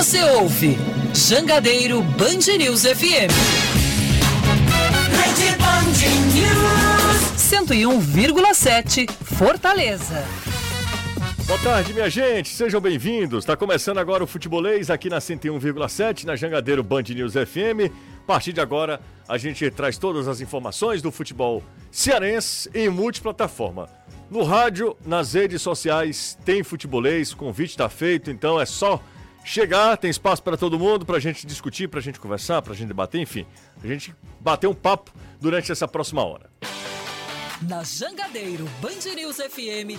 Você ouve Jangadeiro Band News FM. Rede Band News 101,7 Fortaleza. Boa tarde, minha gente. Sejam bem-vindos. Está começando agora o Futebolês aqui na 101,7 na Jangadeiro Band News FM. A partir de agora, a gente traz todas as informações do futebol cearense em multiplataforma. No rádio, nas redes sociais, tem futebolês, o convite está feito, então é só chegar, tem espaço para todo mundo, para a gente discutir, para a gente conversar, para a gente debater, enfim, a gente bater um papo durante essa próxima hora. Na Jangadeiro Band News FM,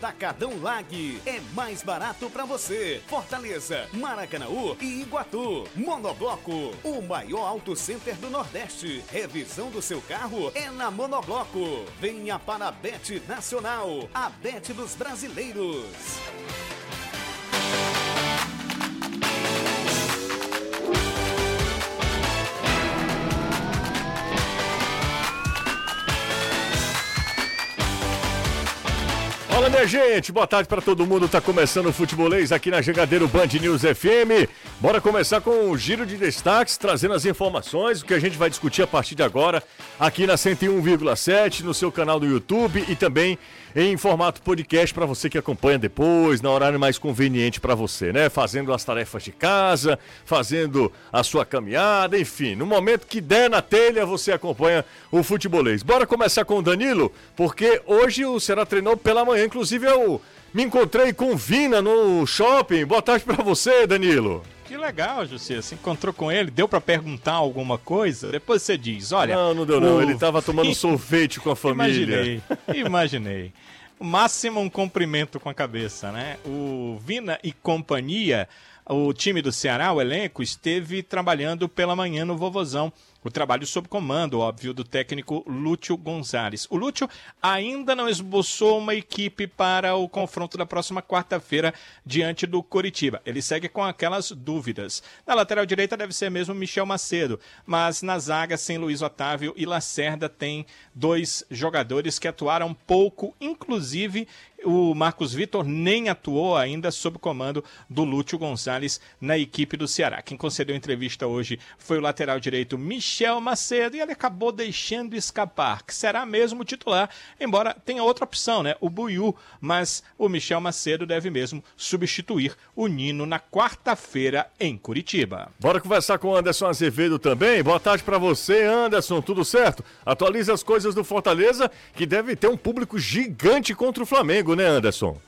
Atacadão Lag é mais barato para você. Fortaleza, Maracanaú e Iguatu. Monobloco, o maior auto center do Nordeste. Revisão do seu carro é na Monobloco. Venha para a Bet Nacional, a Bet dos brasileiros. Fala minha gente, boa tarde para todo mundo. Tá começando o futebolês aqui na Jangadeiro Band News FM. Bora começar com o giro de destaques, trazendo as informações, o que a gente vai discutir a partir de agora aqui na 101,7, no seu canal do YouTube e também em formato podcast para você que acompanha depois, na horário mais conveniente para você, né? Fazendo as tarefas de casa, fazendo a sua caminhada, enfim, no momento que der na telha, você acompanha o futebolês. Bora começar com o Danilo, porque hoje o Ceará treinou pela manhã, inclusive eu me encontrei com o Vina no shopping. Boa tarde para você, Danilo. Que legal, José. Você encontrou com ele, deu para perguntar alguma coisa? Depois você diz, olha. Não, não deu o... não. Ele tava tomando sorvete com a família. Imaginei, imaginei. Máximo um cumprimento com a cabeça, né? O Vina e companhia, o time do Ceará, o elenco, esteve trabalhando pela manhã no Vovozão o trabalho sob comando, óbvio, do técnico Lúcio Gonzalez. O Lúcio ainda não esboçou uma equipe para o confronto da próxima quarta-feira diante do Coritiba. Ele segue com aquelas dúvidas. Na lateral direita deve ser mesmo Michel Macedo, mas na zaga, sem Luiz Otávio e Lacerda, tem dois jogadores que atuaram pouco, inclusive o Marcos Vitor nem atuou ainda sob comando do Lúcio Gonzalez na equipe do Ceará. Quem concedeu entrevista hoje foi o lateral direito Michel Macedo e ele acabou deixando escapar, que será mesmo titular, embora tenha outra opção, né? O Buiu, mas o Michel Macedo deve mesmo substituir o Nino na quarta-feira em Curitiba. Bora conversar com o Anderson Azevedo também. Boa tarde para você, Anderson. Tudo certo? Atualiza as coisas do Fortaleza, que deve ter um público gigante contra o Flamengo, né, Anderson?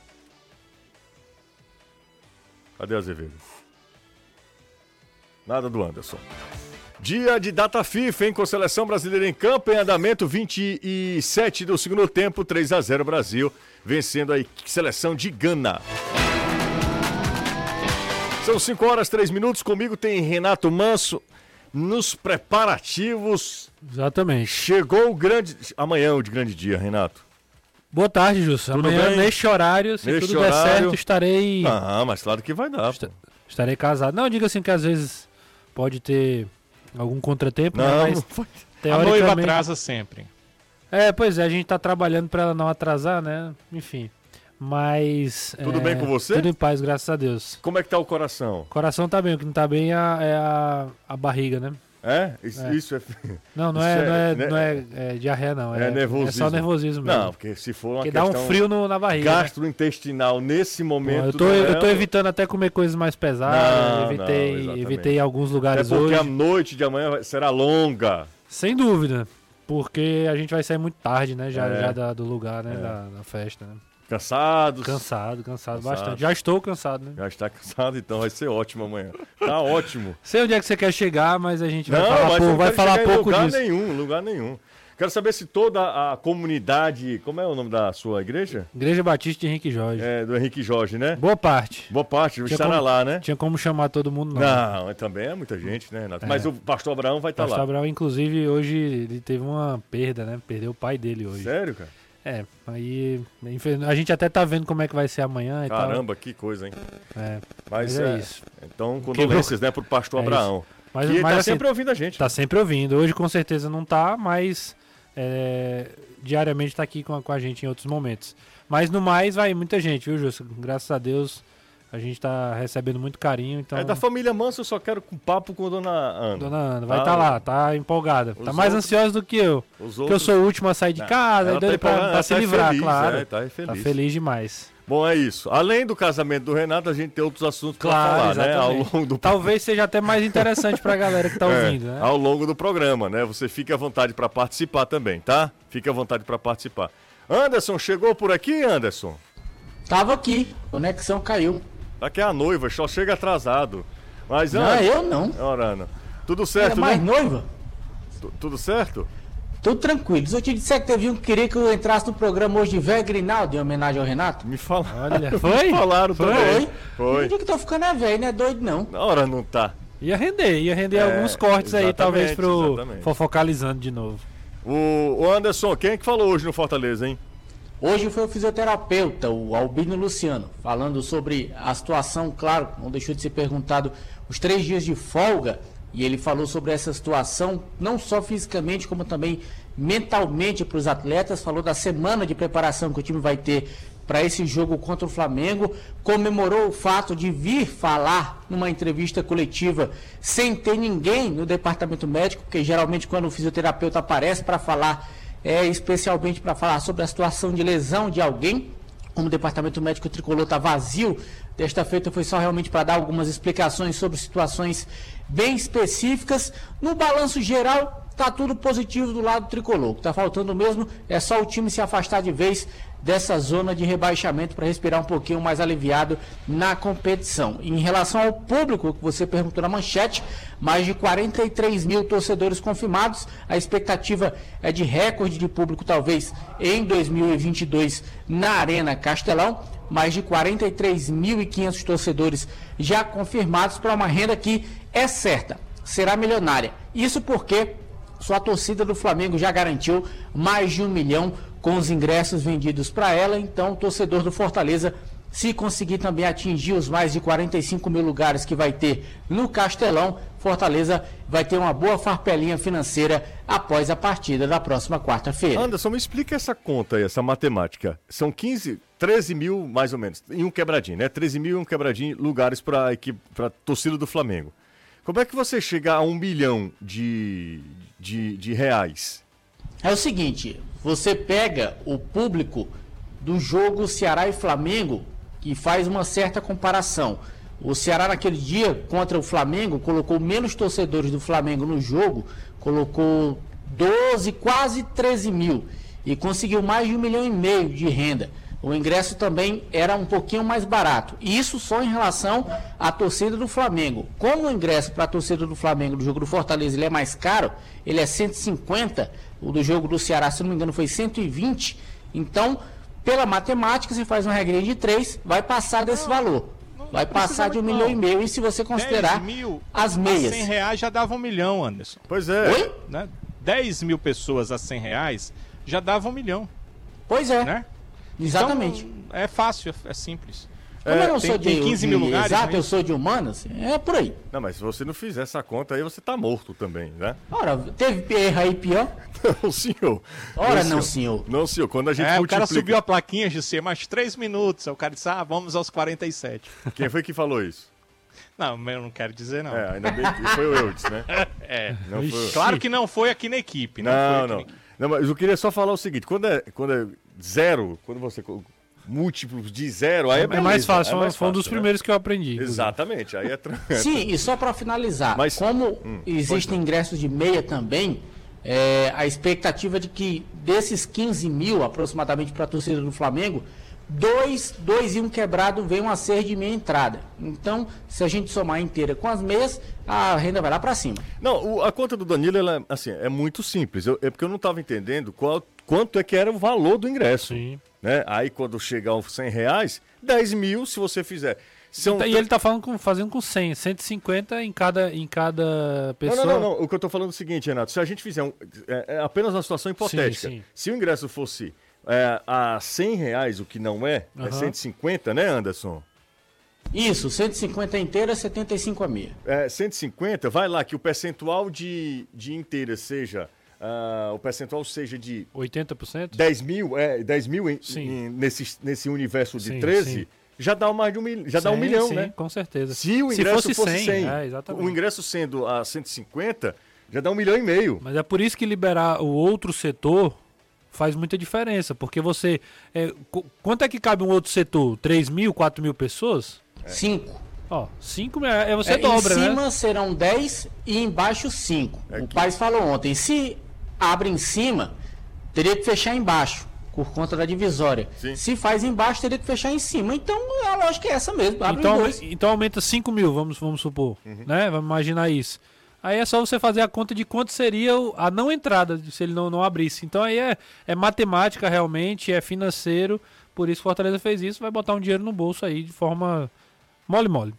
Cadê Azevedo? Nada do Anderson. Dia de data FIFA, hein? Com seleção brasileira em campo, em andamento 27 do segundo tempo, 3 a 0 Brasil, vencendo a seleção de Gana. São 5 horas 3 minutos. Comigo tem Renato Manso nos preparativos. Exatamente. Chegou o grande. Amanhã é o de grande dia, Renato. Boa tarde, Justo. Amanhã, bem? neste horário, se neste tudo horário... der certo, estarei. Ah, mas claro que vai dar. Est... Estarei casado. Não, diga assim que às vezes pode ter algum contratempo, né? não, né? Mas, teoricamente... A noiva atrasa sempre. É, pois é, a gente tá trabalhando para ela não atrasar, né? Enfim. Mas. Tudo é, bem com você? Tudo em paz, graças a Deus. Como é que tá o coração? O coração tá bem, o que não tá bem é a, é a, a barriga, né? É? Isso é. Isso é... Não, não é, é, não é, né? não é, é diarreia, não. É, é, nervosismo. É só nervosismo mesmo. Não, porque se for uma porque dá um frio no, na barriga. Né? Gastrointestinal né? nesse momento. eu, tô, eu tô evitando até comer coisas mais pesadas. Não, evitei, não, evitei alguns lugares é porque hoje. a noite de amanhã será longa. Sem dúvida. Porque a gente vai sair muito tarde, né? Já, já da, do lugar, né? Da, da festa, né? Cansados? Cansado, cansado, cansado, bastante. Já estou cansado, né? Já está cansado, então vai ser ótimo amanhã. Tá ótimo. Sei onde é que você quer chegar, mas a gente vai Não, falar, pouco, vai falar pouco lugar disso. nenhum, lugar nenhum. Quero saber se toda a comunidade. Como é o nome da sua igreja? Igreja Batista de Henrique Jorge. É, do Henrique Jorge, né? Boa parte. Boa parte, Tinha estará como- lá, né? Tinha como chamar todo mundo, não. Não, é também é muita gente, né, Renato? Mas o pastor Abraão vai estar Pastor lá. Abraão, inclusive, hoje ele teve uma perda, né? Perdeu o pai dele hoje. Sério, cara? É, aí a gente até tá vendo como é que vai ser amanhã Caramba, que coisa, hein? É, Mas, mas é é, isso. Então, condolências, né, pro pastor É Abraão. Mas, que mas tá assim, sempre ouvindo a gente. tá sempre ouvindo. Hoje com certeza não tá, mas é, diariamente tá aqui com a, com a gente em outros momentos. Mas no mais vai muita gente, viu, Justo? Graças a Deus a gente tá recebendo muito carinho. Então, É da família Manso, eu só quero com papo com Dona Ana. Dona Ana vai Ah, estar lá, tá empolgada. os Tá mais outros- ansiosa do que eu. Os Porque eu outros... sou o último a sair de casa, Ela tá pra, pra se tá livrar, feliz, claro. é, tá Tá feliz. feliz demais. Bom, é isso. Além do casamento do Renato, a gente tem outros assuntos pra Claro, falar, né? Ao exatamente. longo do Talvez seja até mais interessante pra galera que tá É, ouvindo, né? Ao longo do programa, né? Você fica à vontade pra participar também, tá? Fique à vontade pra participar. Anderson, chegou por aqui, Anderson? Tava aqui, conexão caiu. Daqui é a noiva, só chega atrasado. Mas, Não, Anderson... eu não. Ora, Ana. Tudo Era certo, mais né? noiva. Tu- Tudo certo? Tudo tranquilo. Se eu te disser que teve um que queria que eu entrasse no programa hoje de velho Grinaldo, em homenagem ao Renato. Me fala. Olha, foi? Me falaram Foi. também. Foi. Foi. Eu que tô ficando é velho, não é doido não. Na hora não tá. Ia render, ia render É, alguns cortes aí, talvez, pro exatamente. fofocalizando de novo. O, o Anderson, quem é que falou hoje no Fortaleza, hein? Hoje foi o fisioterapeuta, o Albino Luciano, falando sobre a situação, claro, não deixou de ser perguntado os três dias de folga, e ele falou sobre essa situação, não só fisicamente, como também mentalmente para os atletas, falou da semana de preparação que o time vai ter para esse jogo contra o Flamengo, comemorou o fato de vir falar numa entrevista coletiva sem ter ninguém no departamento médico, porque geralmente quando o fisioterapeuta aparece para falar é especialmente para falar sobre a situação de lesão de alguém. Como o departamento médico tricolor está vazio, desta feita foi só realmente para dar algumas explicações sobre situações bem específicas. No balanço geral, está tudo positivo do lado tricolor. O que está faltando mesmo é só o time se afastar de vez dessa zona de rebaixamento para respirar um pouquinho mais aliviado na competição. Em relação ao público, que você perguntou na manchete, mais de 43 mil torcedores confirmados. A expectativa é de recorde de público, talvez, em 2022 na Arena Castelão. Mais de 43.500 torcedores já confirmados para uma renda que é certa, será milionária. Isso porque sua torcida do Flamengo já garantiu mais de um milhão com os ingressos vendidos para ela. Então, o torcedor do Fortaleza, se conseguir também atingir os mais de 45 mil lugares que vai ter no Castelão, Fortaleza vai ter uma boa farpelinha financeira após a partida da próxima quarta-feira. Anderson, me explica essa conta aí, essa matemática. São 15, 13 mil, mais ou menos, em um quebradinho, né? 13 mil e um quebradinho lugares para a torcida do Flamengo. Como é que você chega a um milhão de, de, de reais? É o seguinte, você pega o público do jogo Ceará e Flamengo e faz uma certa comparação. O Ceará naquele dia contra o Flamengo colocou menos torcedores do Flamengo no jogo, colocou 12, quase 13 mil e conseguiu mais de um milhão e meio de renda. O ingresso também era um pouquinho mais barato. E isso só em relação à torcida do Flamengo. Como o ingresso para a torcida do Flamengo do jogo do Fortaleza ele é mais caro, ele é 150, o do jogo do Ceará, se não me engano, foi 120. Então, pela matemática, você faz uma regrinha de 3, vai passar desse valor. Vai passar de um milhão e meio. E se você 10 considerar mil as a meias. 100 reais já dava um milhão, Anderson. Pois é. Oi? Né? 10 mil pessoas a 100 reais já dava um milhão, Pois é, né? Exatamente. Então, é fácil, é simples. Como eu não tem- sou de, 15 de mil lugares, exato, né? eu sou de humanas, é por aí. Não, mas se você não fizer essa conta aí, você tá morto também, né? Ora, teve erro aí pior? Não, senhor. Ora, não, senhor. Não, senhor. Quando a gente É, o multiplica... cara subiu a plaquinha, José, mais 3 minutos. Aí o cara disse, ah, vamos aos 47. Quem foi que falou isso? Não, mas eu não quero dizer, não. É, ainda bem que foi o Eudes, né? É. Não foi... Claro que não foi aqui na equipe, não, Não, não. na equipe. Não, mas eu queria só falar o seguinte: quando é, quando é zero, quando você. múltiplos de zero, aí é, É beleza, mais fácil, é mais foi um dos né? primeiros que eu aprendi. Exatamente, aí é tranquilo. Sim, e só para finalizar, Mas- como existem ingressos de meia também, é, a expectativa de que desses 15 mil aproximadamente para a torcida do Flamengo, dois, dois e um quebrado vem uma ser de meia entrada. Então, se a gente somar inteira com as meias, a renda vai lá para cima. Não, o- a conta do Danilo, ela, assim, é muito simples. Eu- é porque eu não estava entendendo qual, quanto é que era o valor do ingresso. Sim. Né? Aí quando chegar aos 100 reais, 10 mil se você fizer. São E ele tá falando com, fazendo com 100, 150 em cada, em cada Não, pessoa. não, não, não. O que eu tô falando é o seguinte, Renato. Se a gente fizer um, é, é apenas uma situação hipotética. sim. Se o ingresso fosse é, a 100 reais, o que não é, é Aham. 150, né, Anderson? Isso, 150 inteira, 75 a meia. É, 150, vai lá que o percentual de, de inteira seja. ah, o percentual seja de 80%? 10 mil, é, 10 mil em- Sim. em- nesse, nesse universo de Sim, 13, sim. já dá mais de um, mil, já dá um Sim, milhão, sim, né? Com certeza. Se o Se ingresso fosse fosse 100, 100, é, exatamente. o ingresso sendo a 150, já dá um milhão e meio. Mas é por isso que liberar o outro setor faz muita diferença. Porque você. é, qu- quanto é que cabe um outro setor? 3 mil, 4 mil pessoas? É. 5. Ó, 5 mil. É, você É, dobra, em né? cima serão 10 e embaixo 5. O Paz falou ontem, se abre em cima, teria que fechar embaixo, por conta da divisória. Sim. Se faz embaixo, teria que fechar em cima. Então a lógica é essa mesmo. Abre Então, então aumenta 5 mil, vamos, vamos supor. Uhum. Né? Vamos imaginar isso. Aí é só você fazer a conta de quanto seria a não entrada, se ele não, não abrisse. Então aí é, é matemática realmente, é financeiro. Por isso Fortaleza fez isso, vai botar um dinheiro no bolso aí de forma mole-mole.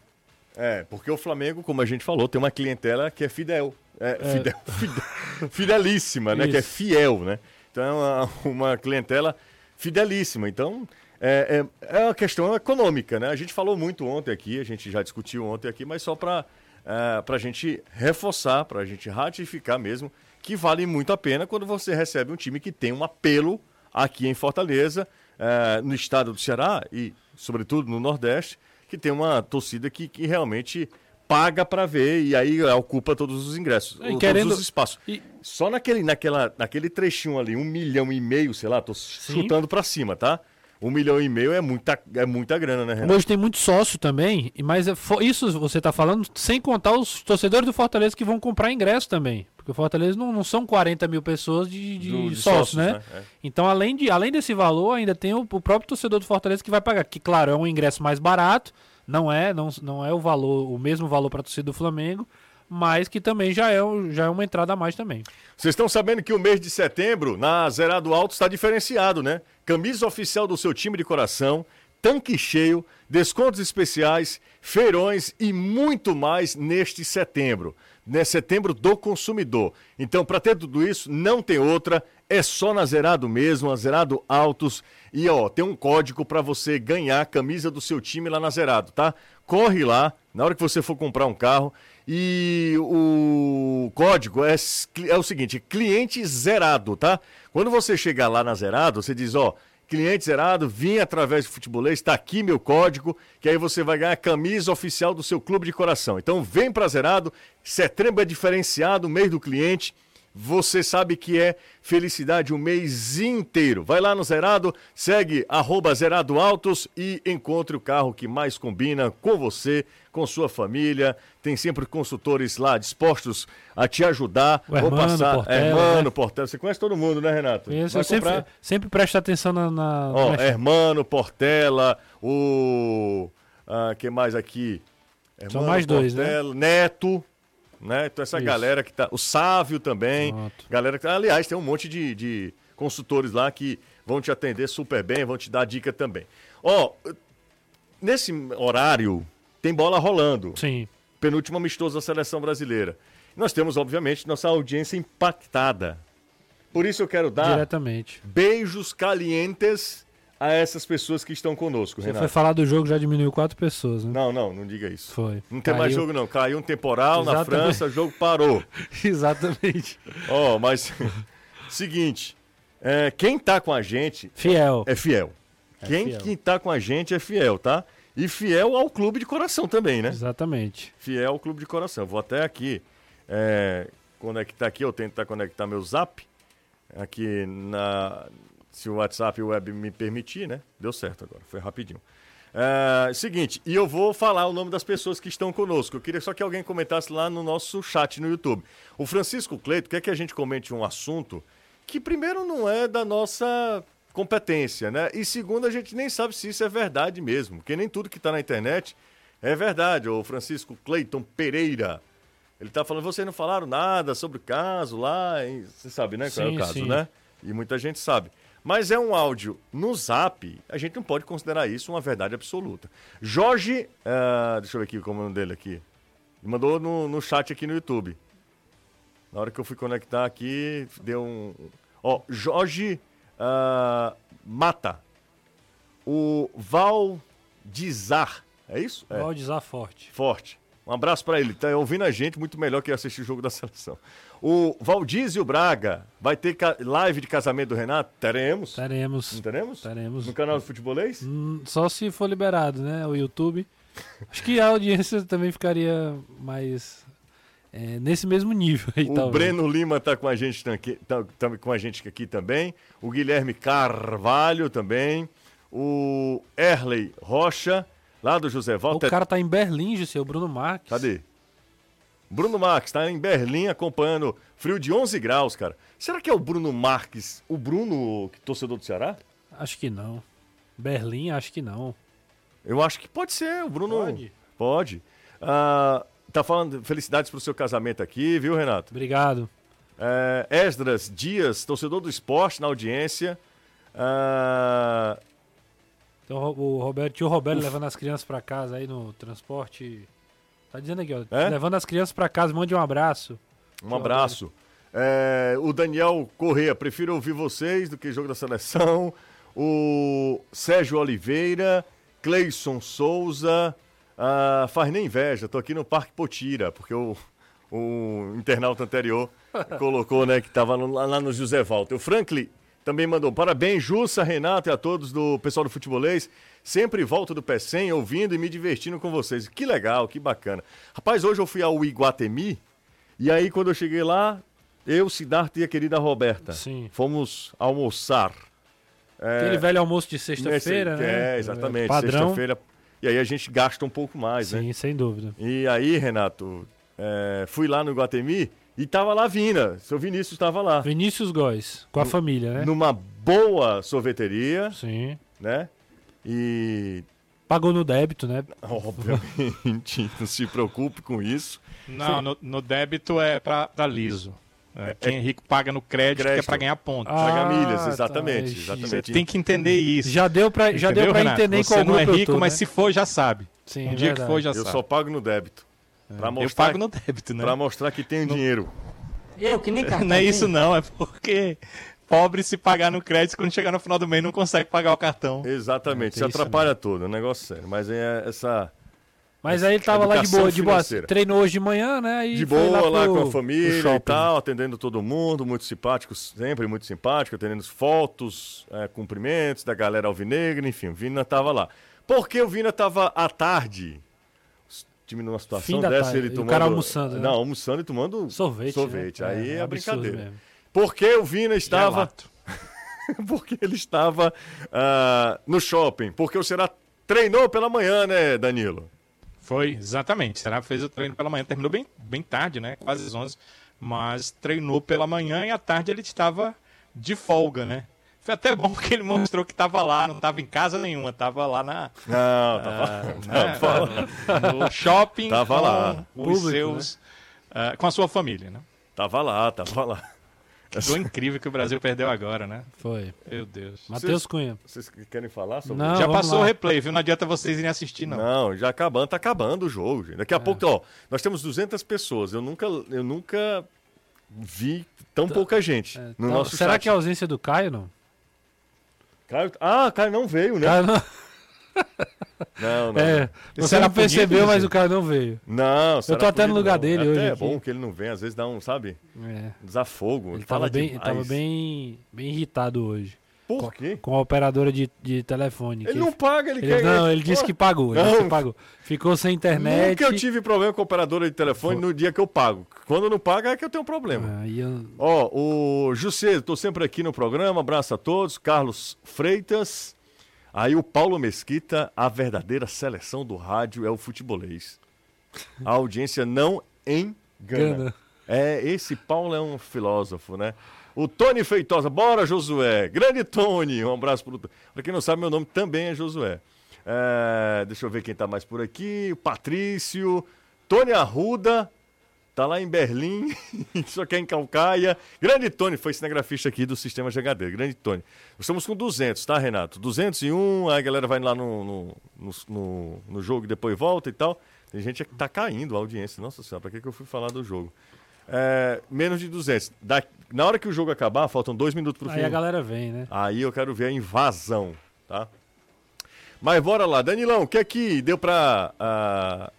É, porque o Flamengo, como a gente falou, tem uma clientela que é fidel. É, Fidel, fidel- fidelíssima, né? Que é Isso. fiel, né? Então é uma, uma clientela fidelíssima. Então é, é, é uma questão econômica, né? A gente falou muito ontem aqui, a gente já discutiu ontem aqui, mas só para a gente reforçar, para a gente ratificar mesmo, que vale muito a pena quando você recebe um time que tem um apelo aqui em Fortaleza, eh, no estado do Ceará e, sobretudo, no Nordeste, que tem uma torcida que, que realmente paga para ver e aí ocupa todos os ingressos, E querendo- todos os espaços. e- Só naquele, naquela, naquele trechinho ali, um milhão e meio, sei lá, tô chutando para cima, tá? Um milhão e meio é muita, é muita grana, né, Renato? Hoje tem muito sócio também, e- mas é isso você está falando sem contar os torcedores do Fortaleza que vão comprar ingresso também. Porque o Fortaleza não, não são 40 mil pessoas de, de Do- de sócios, sócios, né? né? É. Então, além, de, além desse valor, ainda tem o, o próprio torcedor do Fortaleza que vai pagar. Que, claro, é um ingresso mais barato, não é, não, não é o valor, o mesmo valor para a torcida do Flamengo, mas que também já é, já é uma entrada a mais também. Vocês estão sabendo que o mês de setembro, na Zerado Alto, está diferenciado, né? Camisa oficial do seu time de coração, tanque cheio, descontos especiais, feirões e muito mais neste setembro. Né? Setembro do consumidor. Então, para ter tudo isso, não tem outra. É só na Zerado mesmo, a Zerado Autos. E ó, tem um código para você ganhar a camisa do seu time lá na Zerado, tá? Corre lá, na hora que você for comprar um carro. E o código é, é o seguinte: cliente zerado, tá? Quando você chegar lá na Zerado, você diz, ó, cliente zerado, vim através do futebolês, está aqui meu código, que aí você vai ganhar a camisa oficial do seu clube de coração. Então vem pra Zerado, setembro é diferenciado, mês do cliente. Você sabe que é felicidade o mês inteiro. Vai lá no Zerado, segue arroba Zerado Autos e encontre o carro que mais combina com você, com sua família. Tem sempre consultores lá dispostos a te ajudar. O Hermano Portela, Hermano né? Portela. Você conhece todo mundo, né, Renato? Vai eu sempre, comprar? sempre presta atenção na. na Ó, na- Hermano Portela, o. Ah, quem mais aqui? Hermano mais dois, né? Portela, Neto. Né? Então essa Isso. galera que tá. O Sávio também. Pronto. Galera que. Aliás, tem um monte de, de consultores lá que vão te atender super bem, vão te dar dica também. Ó, nesse horário tem bola rolando. Sim. Penúltimo amistoso da seleção brasileira. Nós temos, obviamente, nossa audiência impactada. Por isso eu quero dar Diretamente. beijos calientes a essas pessoas que estão conosco, Você Renato. foi falar do jogo, já diminuiu quatro pessoas, né? Não, não, não diga isso. Foi. Não tem mais Caiu. jogo, não. Caiu um temporal na Exatamente. França, o jogo parou. Exatamente. Ó, mas. Seguinte. é, quem tá com a gente Fiel. é fiel. quem, fiel. quem tá com a gente é fiel, tá? E fiel ao clube de coração também, né? Exatamente. Fiel ao clube de coração. Vou até aqui é, conectar aqui, eu tentar conectar meu zap. Aqui na. Se o WhatsApp e o web me permitir, né? Deu certo agora, foi rapidinho. É, seguinte, e eu vou falar o nome das pessoas que estão conosco. Eu queria só que alguém comentasse lá no nosso chat no YouTube. O Francisco Cleito quer que a gente comente um assunto que, primeiro, não é da nossa competência, né? E segundo, a gente nem sabe se isso é verdade mesmo, porque nem tudo que está na internet é verdade. O Francisco Cleiton Pereira, ele está falando, vocês não falaram nada sobre o caso lá, você sabe, né, qual é Sim, o caso, sim. né? E muita gente sabe. Mas é um áudio no zap, a gente não pode considerar isso uma verdade absoluta. Jorge, ah, deixa eu ver aqui como é o nome dele aqui. Ele mandou no, no chat aqui no YouTube. Na hora que eu fui conectar aqui, deu um. Ó, Jorge ah, Mata. O Valdizar. É isso? É. Valdizar forte. Forte. Um abraço pra ele. Tá ouvindo a gente muito melhor que assistir o jogo da seleção. O Valdísio Braga. Vai ter live de casamento do Renato? Teremos. Teremos. Não teremos? Teremos. No canal do Futebolês? Hum, Só se for liberado, né? O YouTube. Acho que a audiência também ficaria mais. é, nesse mesmo nível aí, O talvez. Breno Lima tá com a gente aqui, tá, tá com a gente aqui também. O Guilherme Carvalho também. O Erley Rocha, lá do José O Walter. cara tá em Berlim, seu Bruno Marques. Cadê? Bruno Marques está em Berlim acompanhando frio de 11 graus, cara. Será que é o Bruno Marques, o Bruno, que torcedor do Ceará? Acho que não. Berlim, acho que não. Eu acho que pode ser, o Bruno. Pode? Pode. Ah, tá falando felicidades pro seu casamento aqui, viu, Renato? Obrigado. É, Esdras Dias, torcedor do esporte na audiência. Ah, Então, o Roberto, tio Roberto levando as crianças pra casa aí no transporte. Tá dizendo aqui, ó. É? Levando as crianças pra casa, mande um abraço. um abraço. É, o Daniel Corrêa, prefiro ouvir vocês do que jogo da seleção. O Sérgio Oliveira, Cleison Souza. Ah, faz nem inveja, tô aqui no Parque Potira, porque o, o internauta anterior colocou, né, que tava no- lá no José Walter. O Franklin também mandou parabéns, Jussa, Renato e a todos do pessoal do Futebolês. Sempre volto do P100 ouvindo e me divertindo com vocês. Que legal, que bacana. Rapaz, hoje eu fui ao Iguatemi e aí quando eu cheguei lá, eu, Siddhartha e a querida Roberta Sim. fomos almoçar. É, Aquele velho almoço de sexta-feira, né? É, exatamente, Padrão. sexta-feira. E aí a gente gasta um pouco mais, né? Sim, sem dúvida. E aí, Renato, é, fui lá no Iguatemi e tava lá Vina. Seu Vinícius estava lá. Vinícius Góes, com a família, né? Numa boa sorveteria, Sim. né? E, Pagou no débito, né? obviamente, não se preocupe com isso. Não, no, no débito é pra, pra liso. É, quem é rico paga no crédito, que é Crédito. pra ganhar ponto. Ah, Paga milhas, tá, exatamente, ixi. exatamente. Tem que entender isso. Já deu pra, já deu pra Renato? entender Você qual não é eu rico, tô, mas né? se for, já sabe. Sim, um é dia que for, já Eu sabe. só pago no débito. Pra Eu mostrar, pago no débito, né? pra mostrar que tenho dinheiro. Eu que nem cartão Não é isso não, é porque pobre se pagar no crédito, quando chegar no final do mês não consegue pagar o cartão. Exatamente, isso isso atrapalha tudo, é um negócio sério. Mas é essa. Mas aí ele tava lá de boa, de boa. Treinou hoje de manhã, né? E de foi boa lá, pro- com a família e tal, atendendo todo mundo, muito simpático, sempre muito simpático, atendendo fotos, é, cumprimentos da galera alvinegra, enfim, o Vina tava lá. Porque o Vina tava à tarde, o time numa situação Fim da dessa, tarde, ele e o tomando... cara almoçando, né? Não, almoçando e tomando Sorvete. sorvete. né? Aí é, absurdo brincadeira. mesmo. Porque o Vina estava... Porque ele estava ah, no shopping. Porque o Ceará treinou pela manhã, né, Danilo? Foi, exatamente. Será fez o treino pela manhã, terminou bem, bem tarde, né? Quase às 11. Mas treinou pela manhã e à tarde ele estava de folga, né? Foi até bom que ele mostrou que estava lá, não estava em casa nenhuma, estava lá na, Não, tava... né, no shopping Tava com lá. os Público, seus, ah, com a sua família, né? Tava lá, tava lá. Foi incrível que o Brasil perdeu agora, né? Foi. Meu Deus. Matheus Cunha. Vocês querem falar sobre Não, Já passou lá. o replay, viu? Não adianta vocês irem assistir, não. Não, já acabando, tá acabando o jogo, gente. É. Daqui a pouco, ó, nós temos 200 pessoas. Eu nunca, eu nunca vi tão pouca gente no Então, nosso será chat. que é a ausência do Caio, não? Caio... Ah, Caio não veio, né? Caio não... Não, não. É, você não percebeu, podia, mas gente? o Caio não veio. Não, será tô até no lugar não. dele é hoje aqui. bom que ele não vem, às vezes dá um, sabe, É. desafogo. Ele fala tava bem, demais. tava bem, bem irritado hoje. Por quê? Com a operadora de, de telefone. Ele não paga, ele, ele- quer... não, ele disse Pô, que pagou. Ele disse que pagou. Ficou sem internet. Nunca eu tive problema com a operadora de telefone no dia que eu pago. Quando não paga é que eu tenho problema. Aí eu- Ó, o José, tô sempre aqui no programa, abraço a todos. Carlos Freitas. Aí o Paulo Mesquita, a verdadeira seleção do rádio é o futebolês. A audiência não engana. Gana. É, esse Paulo é um filósofo, né? O Tony Feitosa, bora Josué. Grande Tony, um abraço pro. Pra quem não sabe, meu nome também é Josué. É, deixa eu ver quem tá mais por aqui. O Patrício, Tony Arruda, tá lá em Berlim, só que é em Calcaia. Grande Tony, foi cinegrafista aqui do Sistema GHD. Grande Tony. Estamos com 200, tá, Renato? 201, aí a galera vai lá no, no, no, no, no jogo e depois volta e tal. Tem gente que tá caindo a audiência. Nossa senhora, pra que, que eu fui falar do jogo? É, menos de 200. Da, na hora que o jogo acabar, faltam dois minutos pro Aí fim. a galera vem, né? Aí eu quero ver a invasão, tá? Mas bora lá. Danilão, o que é que deu pra... ah,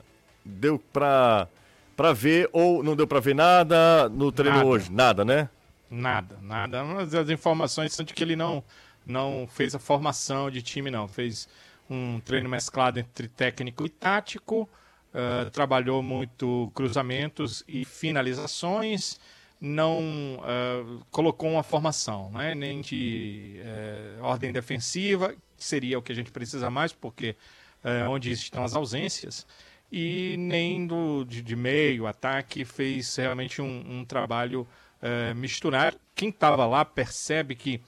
deu pra, pra ver ou não deu pra ver nada no treino Nada. hoje? Nada, né? Nada, nada. Mas as informações são de que ele não, não fez a formação de time, não. Fez um treino mesclado entre técnico e tático. ah, trabalhou muito cruzamentos e finalizações. Não ah, colocou uma formação, né? nem de eh, ordem defensiva, que seria o que a gente precisa mais, porque é onde estão as ausências e nem do, de, de meio, ataque, fez realmente um, um trabalho eh, misturado. Quem estava lá percebe que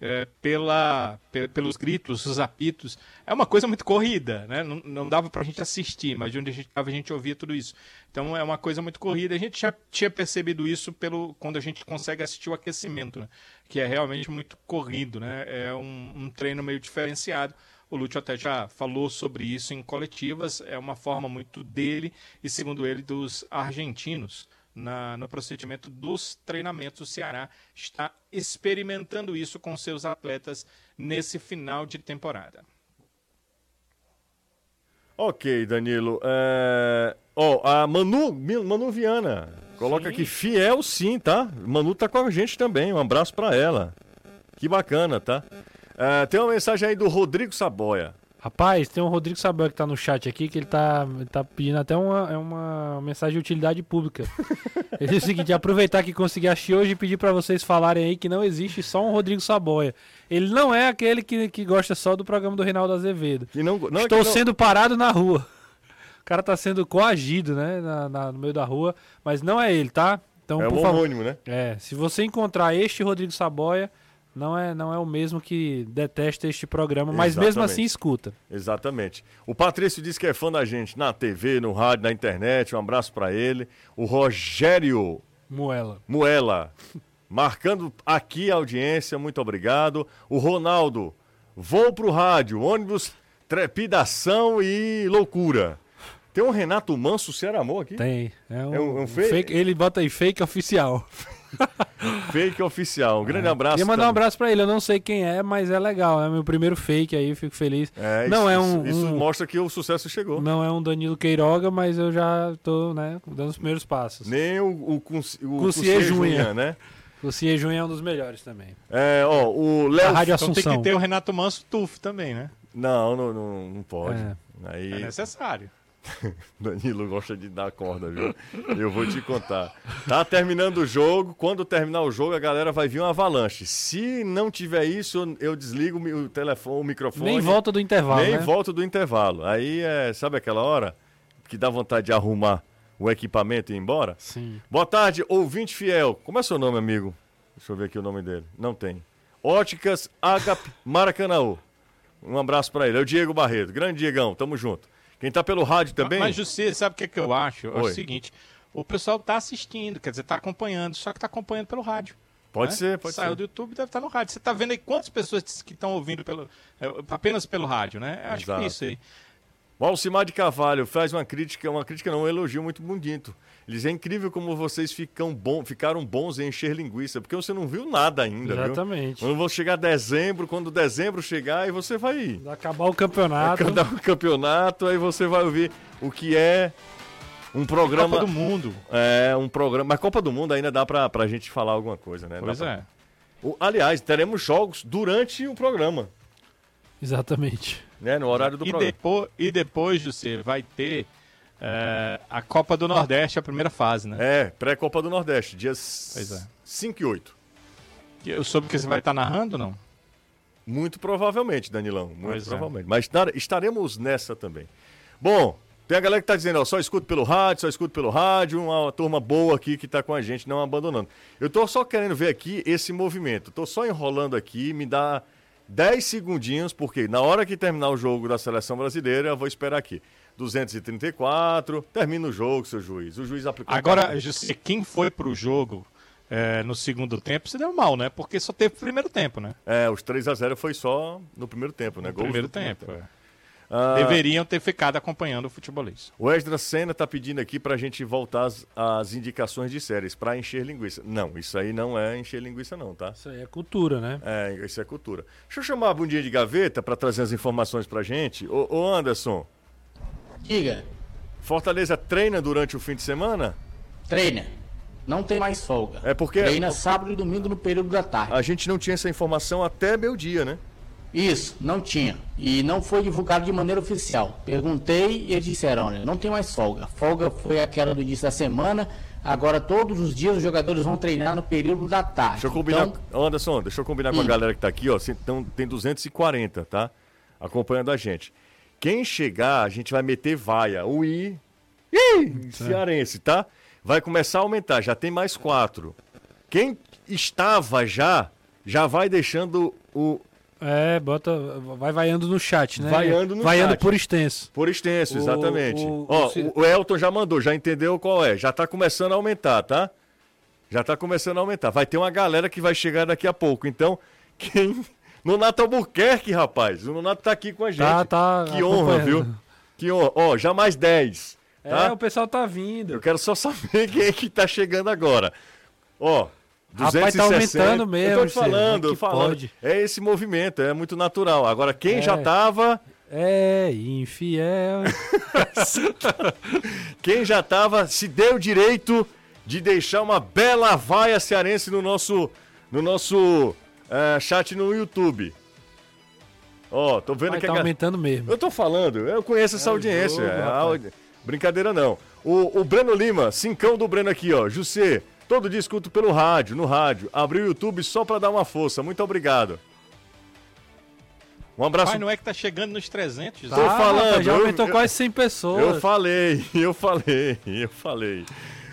eh, pela, pe- pelos gritos, os apitos, é uma coisa muito corrida, né? Não, não dava para a gente assistir, mas de onde a gente estava a gente ouvia tudo isso. Então é uma coisa muito corrida. A gente já tinha percebido isso pelo quando a gente consegue assistir o aquecimento, né? que é realmente muito corrido, né? É um, um treino meio diferenciado. O Lúcio até já falou sobre isso em coletivas, é uma forma muito dele e, segundo ele, dos argentinos na- no procedimento dos treinamentos. O Ceará está experimentando isso com seus atletas nesse final de temporada. Ok, Danilo. É... Ó, a Manu, Manu Viana, coloca aqui fiel sim, tá? Manu tá com a gente também, um abraço pra ela. Que bacana, tá? É, tem uma mensagem aí do Rodrigo Saboia. Rapaz, tem um Rodrigo Sabel que tá no chat aqui, que ele tá, ele tá pedindo até uma, é uma mensagem de utilidade pública. Ele diz o seguinte, aproveitar que consegui assistir hoje e pedir pra vocês falarem aí que não existe só um Rodrigo Saboia. Ele não é aquele que, que gosta só do programa do Reinaldo Azevedo. Que não, não, é Estou que não- sendo parado na rua. O cara tá sendo coagido, né, na- na- no meio da rua, mas não é ele, tá? Então, É por um homônimo, né? É, se você encontrar este Rodrigo Saboia, não é, não é o mesmo que detesta este programa, mas mesmo Exatamente. assim escuta. Exatamente. O Patrício disse que é fã da gente na TV, no rádio, na internet. Um abraço pra ele. O Rogério Moela. Muela, marcando aqui a audiência, muito obrigado. O Ronaldo, vou pro rádio, ônibus, trepidação e loucura. Tem um Renato Manso Ceramor aqui? Tem. É um, É um- é um um fake? fake. Ele bota aí fake oficial. Fake oficial. Um grande abraço. Queria mandar um abraço pra ele. Eu não sei quem é, mas é legal. É meu primeiro fake aí, fico feliz. É, não isso, é um, Isso, isso um- mostra que o sucesso chegou. não é um Danilo Queiroga, mas eu já tô, né, dando os primeiros passos. Nem o, o, o Cuncier Junha. né? O Cie é um dos melhores também. É, ó, o Léo. Rádio Então tem Assunção. que ter o Renato Manso Tuf também, né? Não, não, não, não pode. É. Aí, É necessário. Danilo gosta de dar corda, viu? Eu vou te contar. Tá terminando o jogo. Quando terminar o jogo, a galera vai vir uma avalanche. Se não tiver isso, eu- desligo o telefone, o microfone. Nem volta do intervalo, Nem né? volta do intervalo. Aí é, sabe aquela hora que dá vontade de arrumar o equipamento e ir embora? Sim. Boa tarde, ouvinte fiel. Como é seu nome, amigo? Deixa eu ver aqui o nome dele. Não tem. Óticas Agap Maracanãú. Um abraço pra ele. É o Diego Barreto. Grande Diegão, tamo junto. Quem tá pelo rádio também? Mas, Jussi, sabe o que, que eu acho? É Oi. o seguinte: o pessoal tá assistindo, quer dizer, tá acompanhando, só que tá acompanhando pelo rádio. Pode né? ser, pode Saiu ser. do YouTube deve estar no rádio. Você tá vendo aí quantas pessoas que estão ouvindo pelo, é, apenas pelo rádio, né? Eu Acho que Exato. é isso aí. O Alcimar de Carvalho faz uma crítica, uma crítica não, um elogio muito bonito. Ele diz, é incrível como vocês ficam bom, ficaram bons em encher linguiça, porque você não viu nada ainda, viu? Exatamente. Quando vou chegar dezembro, quando dezembro chegar, aí você vai acabar o campeonato. dar um campeonato, aí você vai ouvir o que é um programa... Copa do Mundo. É, um programa... Mas Copa do Mundo ainda dá pra, pra gente falar alguma coisa, né? Dá Pois pra- é. O- aliás, teremos jogos durante o programa, Exatamente. Né? No horário do E, programa. depois, e depois, vai ter é, a Copa do Nordeste, a primeira fase, né? É, pré-Copa do Nordeste, dias é. 5 e 8. Eu soube que você vai estar narrando, não? Muito provavelmente, Danilão. Muito Pois é. provavelmente. Mas estar- estaremos nessa também. Bom, Tem a galera que tá dizendo, ó, só escuto pelo rádio, só escuto pelo rádio, uma, turma boa aqui que tá com a gente, não abandonando. Eu tô só querendo ver aqui esse movimento. Tô só enrolando aqui, me dá 10 segundinhos, porque na hora que terminar o jogo da seleção brasileira, eu vou esperar aqui. 234, termina o jogo, seu juiz. O juiz aplicou. Agora, quem foi pro jogo é, no segundo tempo se deu mal, né? Porque só teve o primeiro tempo, né? É, os 3 a 0 foi só no primeiro tempo, né? No Gols primeiro no primeiro tempo. é. Ah, Deveriam ter ficado acompanhando o futebolês. O Esdra Senna tá pedindo aqui pra gente voltar às, às indicações de séries, pra encher linguiça. Não, isso aí não é encher linguiça, não, tá? Isso aí é cultura, né? É, isso é cultura. Deixa eu chamar a bundinha de gaveta pra trazer as informações pra gente. Ô, ô Anderson, Diga, Fortaleza treina durante o fim de semana? treina. Não tem mais folga. É porque- Treina sábado e domingo no período da tarde. A gente não tinha essa informação até meu dia, né? Isso, não tinha. E não foi divulgado de maneira oficial. Perguntei e eles disseram, olha, não tem mais folga. Folga foi aquela do início da semana. Agora todos os dias os jogadores vão treinar no período da tarde. Deixa eu combinar. Então, Anderson, deixa eu combinar com a Hum. galera que tá aqui, ó. Então, tem 240, tá? Acompanhando a gente. Quem chegar, a gente vai meter vaia. O I. Ih, cearense, tá? Vai começar a aumentar, já tem mais quatro. Quem estava já, já vai deixando o. É, bota. Vai vaiando no chat, né? Vaiando no Vaiando chat. por extenso. Por extenso, O- exatamente. o- Ó, o Ci- o, o Elton já mandou, já entendeu qual é. Já tá começando a aumentar, tá? Já tá começando a aumentar. Vai ter uma galera que vai chegar daqui a pouco. Então, quem. Nonato Albuquerque, rapaz. O Nonato tá aqui com a gente. Tá, tá Que honra, viu? Que honra. Ó, já mais 10. Tá? É, o pessoal tá vindo. Eu quero só saber quem é que tá chegando agora. Ó. Rapaz, tá 260. aumentando mesmo, Eu tô te falando, falando. pode. É esse movimento, é muito natural. Agora, quem É. já tava. É, infiel. Quem já tava se deu o direito de deixar uma bela vaia cearense no nosso, no nosso eh, chat no YouTube. Ó, tô vendo Vai que tá a aumentando mesmo. Eu tô falando, eu conheço essa É audiência. jogo, a Brincadeira não. O, o Breno Lima, cincão do Breno aqui, ó. Jussê, todo dia escuto pelo rádio, no rádio. Abriu o YouTube só pra dar uma força. Muito obrigado. Um abraço. Pai, não é que tá chegando nos 300? Tô Tá, falando, rapaz, já eu- aumentou eu- quase 100 pessoas. Eu falei, eu falei, eu falei.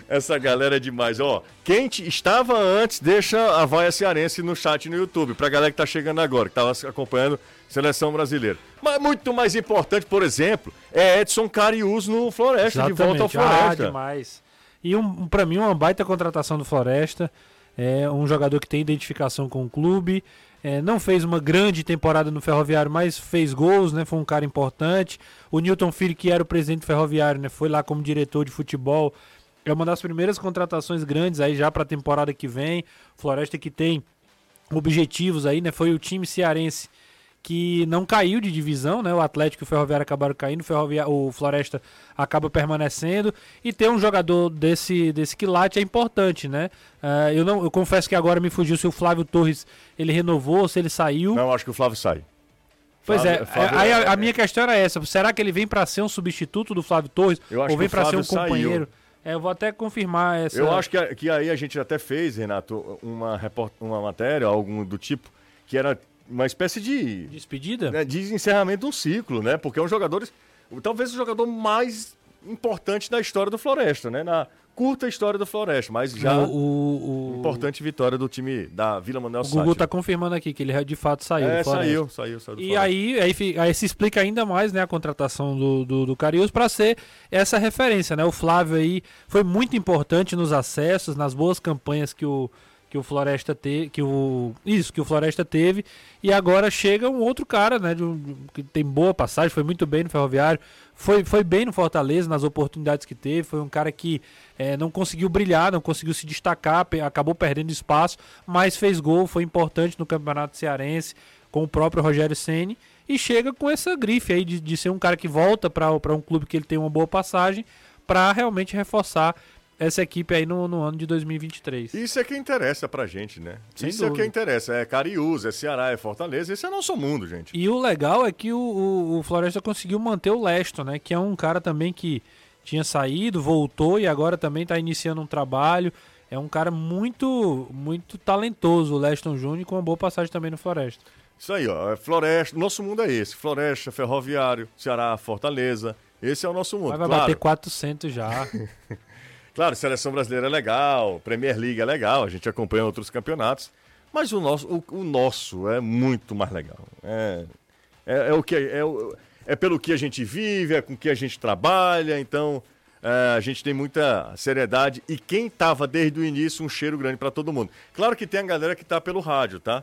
Essa galera é demais. Ó, quem estava antes, deixa a vaia cearense no chat no YouTube. Pra galera que tá chegando agora, que tava acompanhando Seleção Brasileira. Mas muito mais importante, por exemplo, é Edson Carius no Floresta, de volta ao Exatamente. Ah, Floresta. demais. E um, pra mim, uma baita contratação do Floresta. É um jogador que tem identificação com o clube. É, não fez uma grande temporada no Ferroviário, mas fez gols, né? Foi um cara importante. O Newton Filho, que era o presidente do Ferroviário, né? Foi lá como diretor de futebol. É uma das primeiras contratações grandes aí já para a temporada que vem. Floresta que tem objetivos aí, né? Foi o time cearense que não caiu de divisão, né? O Atlético e o Ferroviário acabaram caindo, o, Ferrovia... o Floresta acaba permanecendo e ter um jogador desse desse quilate é importante, né? Ah, eu não, eu confesso que agora me fugiu se o Flávio Torres ele renovou, se ele saiu. Não, acho que o Flávio sai. Pois é, Flávio- Flávio aí é- a, a minha questão era essa: será que ele vem para ser um substituto do Flávio Torres Eu acho ou vem para ser um Flávio companheiro? É, eu vou até confirmar essa. Eu acho que, a- que aí a gente até fez, Renato, uma, report... uma matéria, algum do tipo, que era uma espécie de despedida. né, de encerramento de um ciclo, né? Porque é um jogador, talvez o jogador mais importante da história do Floresta, né? Na curta história do Floresta, mas já o, o, o- importante vitória do time da Vila Manuel o Gugu Sátiro. tá confirmando aqui que ele de fato saiu. É, do Floresta. saiu, saiu, saiu do E aí, aí, aí se explica ainda mais né, a contratação do, do, do Carius para ser essa referência. Né? O Flávio aí foi muito importante nos acessos, nas boas campanhas que o, que o Floresta teve. Que o, isso, que o Floresta teve. E agora chega um outro cara, né? de um- que tem boa passagem, foi muito bem no Ferroviário, foi, foi bem no Fortaleza, nas oportunidades que teve. Foi um cara que eh, não conseguiu brilhar, não conseguiu se destacar, pe- acabou perdendo espaço, mas fez gol, foi importante no Campeonato Cearense com o próprio Rogério Ceni e chega com essa grife aí de, de ser um cara que volta para um clube que ele tem uma boa passagem para realmente reforçar essa equipe aí no, no ano de 2023. Isso é que interessa pra gente, né? Sem Isso é dúvida. que interessa. É Cariús, é Ceará, é Fortaleza. Esse é nosso mundo, gente. E o legal é que o, o, o Floresta conseguiu manter o Leston, né? Que é um cara também que tinha saído, voltou e agora também está iniciando um trabalho. É um cara muito, muito talentoso, o Leston Júnior, com uma boa passagem também no Floresta. Isso aí, ó. é Floresta. Nosso mundo é esse. Floresta, Ferroviário, Ceará, Fortaleza. Esse é o nosso mundo. Mas vai claro, bater 400 já. claro, seleção brasileira é legal, Premier League é legal, a gente acompanha outros campeonatos, mas o nosso, o, o nosso é muito mais legal. É, é, é o que é, é pelo que a gente vive, é com que a gente trabalha, então é, a gente tem muita seriedade e quem tava desde o início um cheiro grande para todo mundo. Claro que tem a galera que tá pelo rádio, tá?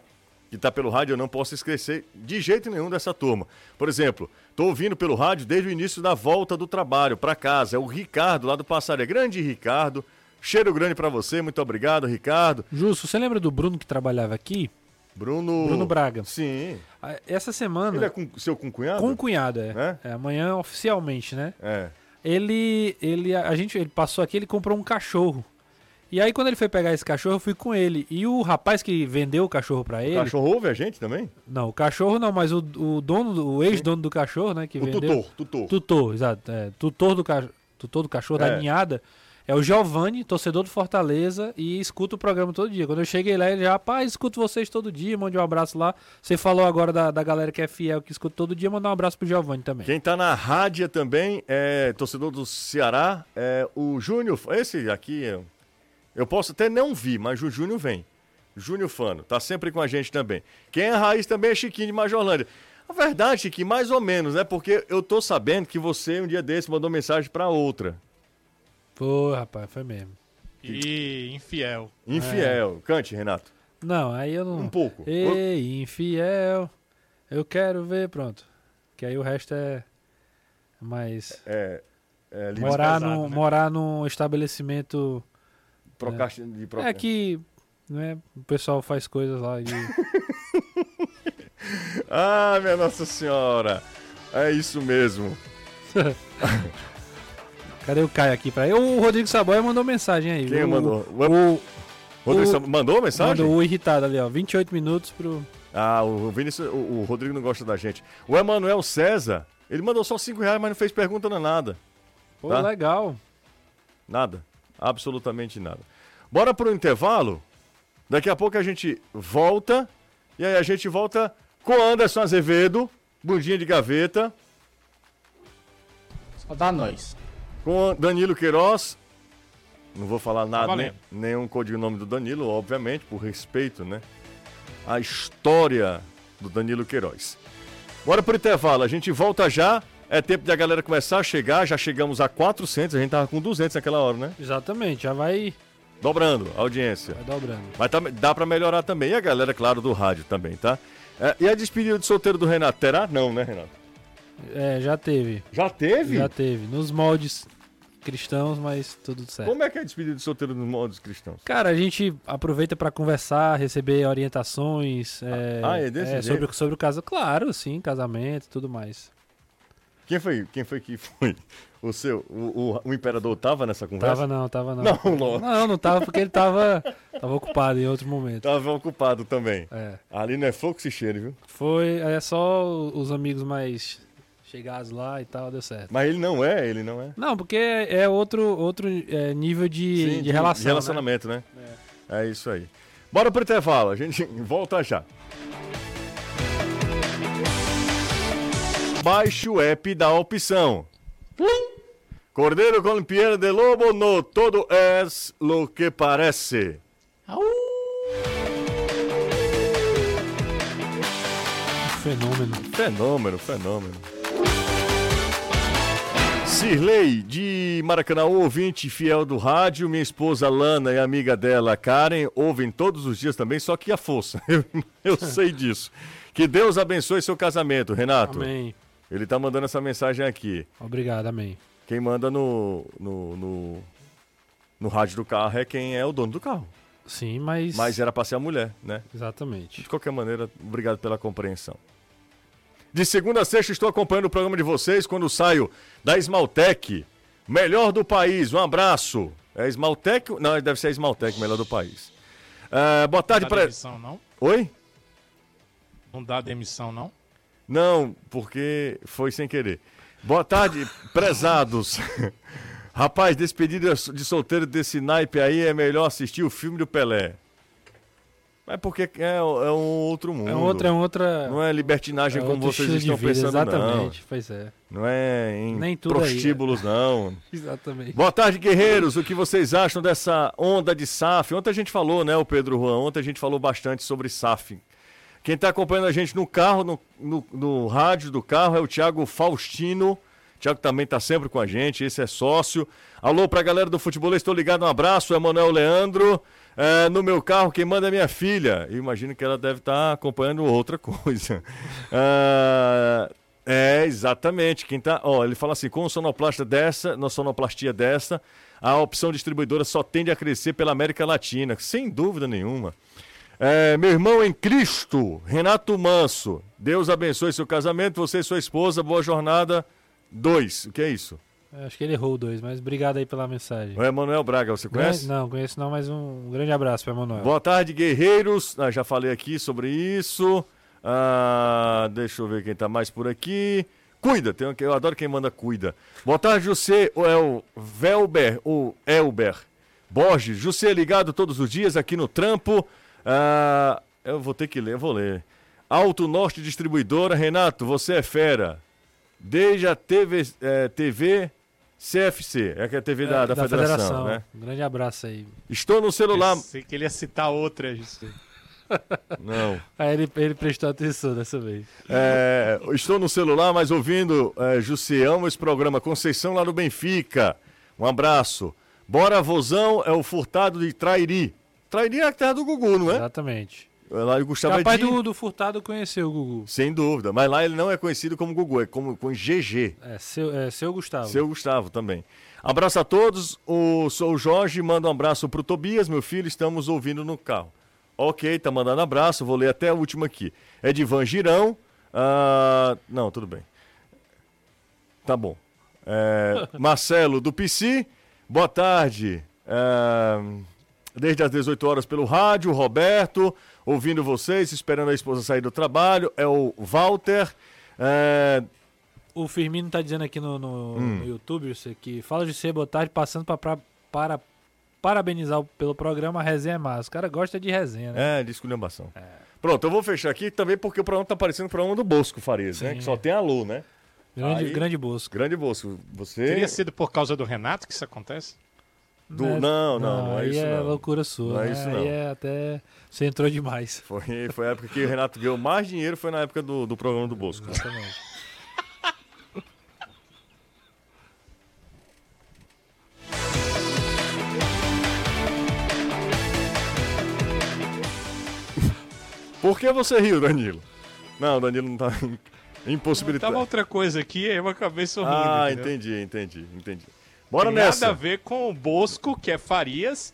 Que tá pelo rádio, eu não posso esquecer de jeito nenhum dessa turma. Por exemplo, tô ouvindo pelo rádio desde o início da volta do trabalho para casa. É o Ricardo lá do Passaré. Grande Ricardo. Cheiro grande para você, muito obrigado, Ricardo. Justo, você lembra do Bruno que trabalhava aqui? Bruno. Bruno Braga. Sim. Ah, Essa semana, Ele é com, seu concunhado? com o cunhado, é. É? É, amanhã oficialmente, né? É. Ele, ele, a gente, ele passou aqui, ele comprou um cachorro. E aí quando ele foi pegar esse cachorro, eu fui com ele. E o rapaz que vendeu o cachorro pra O ele, cachorro ouve a gente também? não, o cachorro não, mas o, o dono, do- o ex-dono do cachorro, né, que O vendeu. tutor, tutor. Tutor, exato. É, tutor, do ca... tutor do cachorro, É. da ninhada, é o Giovanni, torcedor do Fortaleza, e escuta o programa todo dia. Quando eu cheguei lá, ele já, rapaz, escuto vocês todo dia, mande um abraço lá. Você falou agora da, da galera que é fiel, que escuta todo dia, mandar um abraço pro Giovanni também. Quem tá na rádio também é torcedor do Ceará, é o Júnior. Esse aqui, eu, eu posso até não vir, mas o Júnior vem. Júnior Fano, tá sempre com a gente também. Quem é raiz também é Chiquinho de Majorlândia. A verdade, Chiquinho, mais ou menos, né? Porque eu tô sabendo que você um dia desse mandou mensagem pra outra. Pô, rapaz, foi mesmo. E infiel. Infiel. Cante, Renato. Não, aí eu não. Um pouco. Ei, infiel, eu quero ver, pronto. Que aí o resto é mais. É. é morar, pesado, num, né? morar num estabelecimento. Procrasti- de É que né, o pessoal faz coisas lá de. Ah, minha Nossa Senhora. É isso mesmo. Cadê o Caio aqui pra ele? O Rodrigo Saboia mandou mensagem aí. Quem viu? mandou? O, Rodrigo o- mandou mensagem? mandou o irritado ali, ó. 28 minutos pro. Ah, o Vinícius, o, o Rodrigo não gosta da gente. O Emanuel César, ele mandou só 5 reais, mas não fez pergunta não nada. Pô, Tá. legal. Nada. Absolutamente nada. Bora pro intervalo? Daqui a pouco a gente volta. E aí a gente volta com Anderson Azevedo, bundinha de gaveta, Só dá nós. com Danilo Queiroz. Não vou falar nada, nem, nenhum codinome do Danilo, obviamente, por respeito, né? A história do Danilo Queiroz. Bora pro intervalo, a gente volta já. É tempo de a galera começar a chegar. Já chegamos a 400, a gente tava com 200 naquela hora, né? Exatamente, já vai, Dobrando a audiência. vai dobrando. Mas tá- dá pra melhorar também. E a galera, claro, do rádio também, tá? É, e a despedida de solteiro do Renato? Terá? Não, né, Renato? É, já teve. Já teve? Já teve. Nos moldes cristãos, mas tudo certo. Como é que é a despedida de solteiro nos modos cristãos? Cara, a gente aproveita pra conversar, receber orientações é, Ah, é desse jeito? sobre, sobre o caso. Claro, sim, casamento e tudo mais. Quem foi, quem foi que foi? O seu, o, o, o imperador tava nessa conversa? Tava não, tava não. Não, não. Não, não tava porque ele tava, tava ocupado em outro momento. Tava ocupado também. É. Ali não é fogo que se cheire, viu? Foi, é só os amigos mais chegados lá e tal, deu certo. Mas ele não é, ele não é. Não, porque é outro, outro é, nível de, Sim, de relação. De relacionamento, né? É. isso aí. Bora pro intervalo, a gente volta já. Baixe o app da opção. Cordeiro com piel de lobo, no todo es lo que parece. né? Fenômeno. Fenômeno, fenômeno. Cirlei, de Maracanã, ouvinte fiel do rádio, minha esposa Lana e amiga dela, Karen, ouvem todos os dias também, só que a força. Eu, eu sei disso. Que Deus abençoe seu casamento, Renato. Amém. Ele tá mandando essa mensagem aqui. Obrigado, amém. Quem manda no, no, no, no rádio do carro é quem é o dono do carro. Sim, mas. Mas era pra ser a mulher, né? Exatamente. De qualquer maneira, obrigado pela compreensão. De segunda a sexta estou acompanhando o programa de vocês quando saio da Esmaltec, melhor do país. Um abraço. É Esmaltec? Não, deve ser a Esmaltec, melhor do país. É, boa tarde Não dá para. demissão, não? Oi? Não dá demissão, não? Não, porque foi sem querer. Boa tarde, prezados. Rapaz, despedida de solteiro desse naipe aí é melhor assistir o filme do Pelé. É porque é, é um outro mundo. É outra, é outra. Não é libertinagem é como vocês estão vida, pensando, Exatamente, pois é. não. Não é em Nem tudo aí, prostíbulos, não. Exatamente. Boa tarde, guerreiros. O que vocês acham dessa onda de SAF? Ontem a gente falou, né, o Pedro Juan? Ontem a gente falou bastante sobre SAF. Quem está acompanhando a gente no carro, no, no, no rádio do carro, é o Thiago Faustino. O Thiago também está sempre com a gente, esse é sócio. Alô pra galera do futebol, estou ligado, um abraço, é Manuel Leandro. É, no meu carro, quem manda é minha filha. Imagino que ela deve estar tá acompanhando outra coisa. É, é, exatamente. Quem tá. Ó, ele fala assim: com sonoplasta dessa, na sonoplastia dessa, a opção distribuidora só tende a crescer pela América Latina, sem dúvida nenhuma. É, meu irmão em Cristo, Renato Manso. Deus abençoe seu casamento, você e sua esposa. Boa jornada. Dois. O que é isso? Acho que ele errou dois, mas obrigado aí pela mensagem. O Emanuel Braga, você conhece? Não, conheço não, mas um grande abraço para Emanuel. Boa tarde, guerreiros. Ah, já falei aqui sobre isso. Ah, deixa eu ver quem tá mais por aqui. Cuida, tem, eu adoro quem manda cuida. Boa tarde, José, o El Velber, o Elber Borges. José ligado todos os dias aqui no trampo. Ah, eu vou ter que ler, eu vou ler. Alto Norte Distribuidora, Renato, você é fera. Desde a TV, é, TV CFC, é que é a TV da, É, da, federação, né? Um grande abraço aí. Estou no celular. Pensei que ele ia citar outra, José. Não. Aí ele, ele prestou atenção dessa vez. É, estou no celular, mas ouvindo é, Jussi, amo esse programa. Conceição lá no Benfica. Um abraço. Bora Vozão é o furtado de Trairi. Trairi é a terra do Gugu, não é? Exatamente. Lá o Gustavo Capaz é de... do, do Furtado conhecer o Gugu. Sem dúvida. Mas lá ele não é conhecido como Gugu, é como com GG. É, seu, é, seu Gustavo. Seu Gustavo também. Abraço a todos. O, sou o Jorge, manda um abraço pro Tobias, meu filho, estamos ouvindo no carro. Ok, tá mandando abraço, vou ler até a última aqui. É de Van Girão. ah, não, tudo bem. Tá bom. É, Marcelo do PC, boa tarde. É, desde as 18 horas pelo rádio, Roberto, ouvindo vocês, esperando a esposa sair do trabalho. É o Walter. É, O Firmino tá dizendo aqui no, no- Hum. no YouTube isso aqui. Fala de ser boa tarde, passando pra, pra- para parabenizar pelo programa. A resenha é massa. O cara gosta de resenha, né? É, de esculhambação. Pronto, eu vou fechar aqui também porque o programa tá parecendo o programa do Bosco Farias, né? Que só tem alô, né? Grande, aí- grande Bosco. Grande Bosco. Você. Teria sido por causa do Renato que isso acontece? Do... Né? Não, não, não, é aí isso é não. loucura sua. Não é né? isso Aí não. é até. Você entrou demais. Foi, foi a época que o Renato ganhou mais dinheiro, foi na época do, do programa do Bosco. Exatamente. Por que você riu, Danilo? Não, o Danilo não tá Tava impossibilitado. outra coisa aqui, aí eu acabei sorrindo. Ah, entendeu? entendi, entendi, entendi. Bora Tem nada a nessa. ver com o Bosco, que é Farias,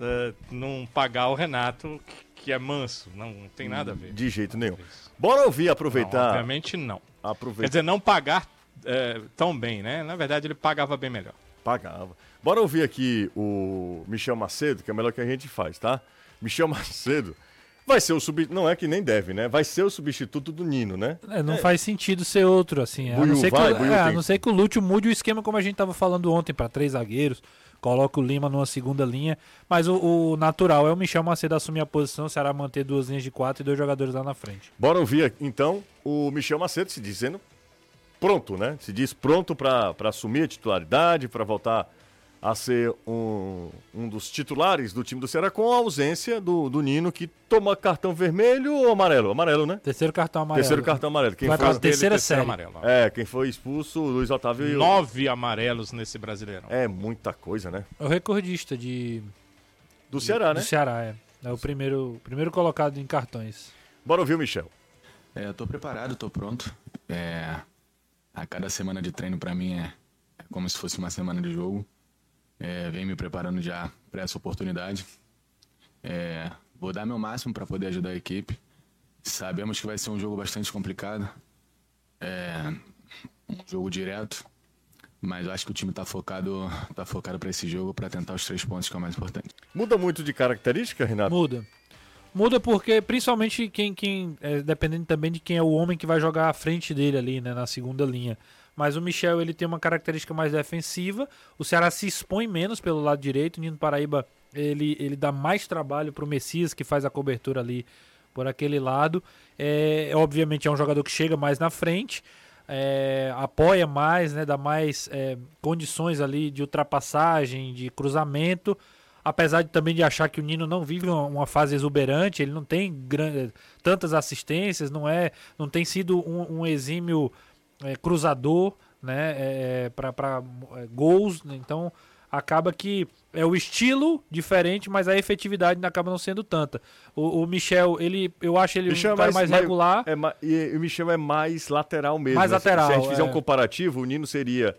eh, não pagar o Renato, que- é manso. Não, não tem nada a ver. De jeito nenhum. Bora ouvir, Não, aproveitar. obviamente não. Quer aproveitar. dizer, não pagar eh, tão bem, né? Na verdade, ele pagava bem melhor. Pagava. Bora ouvir aqui o Michel Macedo, que é melhor que a gente faz, tá? Michel Macedo vai ser o substituto. Não é que nem deve, né? Vai ser o substituto do Nino, né? É, não faz sentido ser outro, assim. A não, ser que, vai, o- Buiu é, a não ser que o Lúcio mude o esquema como a gente tava falando ontem, para três zagueiros, coloca o Lima numa segunda linha. Mas o, o natural é o Michel Macedo assumir a posição, o Ceará manter duas linhas de quatro e dois jogadores lá na frente. Bora ouvir então o Michel Macedo se dizendo pronto, né? Se diz pronto para assumir a titularidade, para voltar a ser um, um dos titulares do time do Ceará, com a ausência do, do Nino, que toma cartão vermelho ou amarelo? Amarelo, né? Terceiro cartão amarelo. Terceiro cartão amarelo. Quem Vai foi, pra terceira série. amarelo. é, quem foi expulso, Luiz Otávio e Nove amarelos nesse Brasileirão. É muita coisa, né? É o recordista de, Do Ceará, né? do Ceará, é. É o primeiro, primeiro colocado em cartões. Bora ouvir o Michel. É, eu tô preparado, tô pronto. É, a cada semana de treino pra mim é, é como se fosse uma semana de jogo. É, venho me preparando já para essa oportunidade. É, vou dar meu máximo para poder ajudar a equipe. Sabemos que vai ser um jogo bastante complicado. É, um jogo direto. Mas eu acho que o time tá focado, tá focado para esse jogo para tentar os três pontos que é o mais importante. Muda muito de característica, Renato? Muda. Muda porque, principalmente, quem, quem é, dependendo também de quem é o homem que vai jogar à frente dele ali, né, na segunda linha. Mas o Michel, ele tem uma característica mais defensiva. O Ceará se expõe menos pelo lado direito. O Nino Paraíba ele, ele dá mais trabalho pro Messias, que faz a cobertura ali por aquele lado. É, obviamente é um jogador que chega mais na frente, é, apoia mais, né, dá mais é, condições ali de ultrapassagem, de cruzamento. Apesar de, também de achar que o Nino não vive uma, fase exuberante, ele não tem gran, tantas assistências, não é, não tem sido um, um exímio é, cruzador, né, é, para é, gols. Né, então acaba que é o estilo diferente, mas a efetividade acaba não sendo tanta. O, o Michel, ele, eu acho ele Michel um é mais, mais regular. É, e o Michel é mais lateral mesmo. Mais lateral. Se a gente fizer é. um comparativo, o Nino seria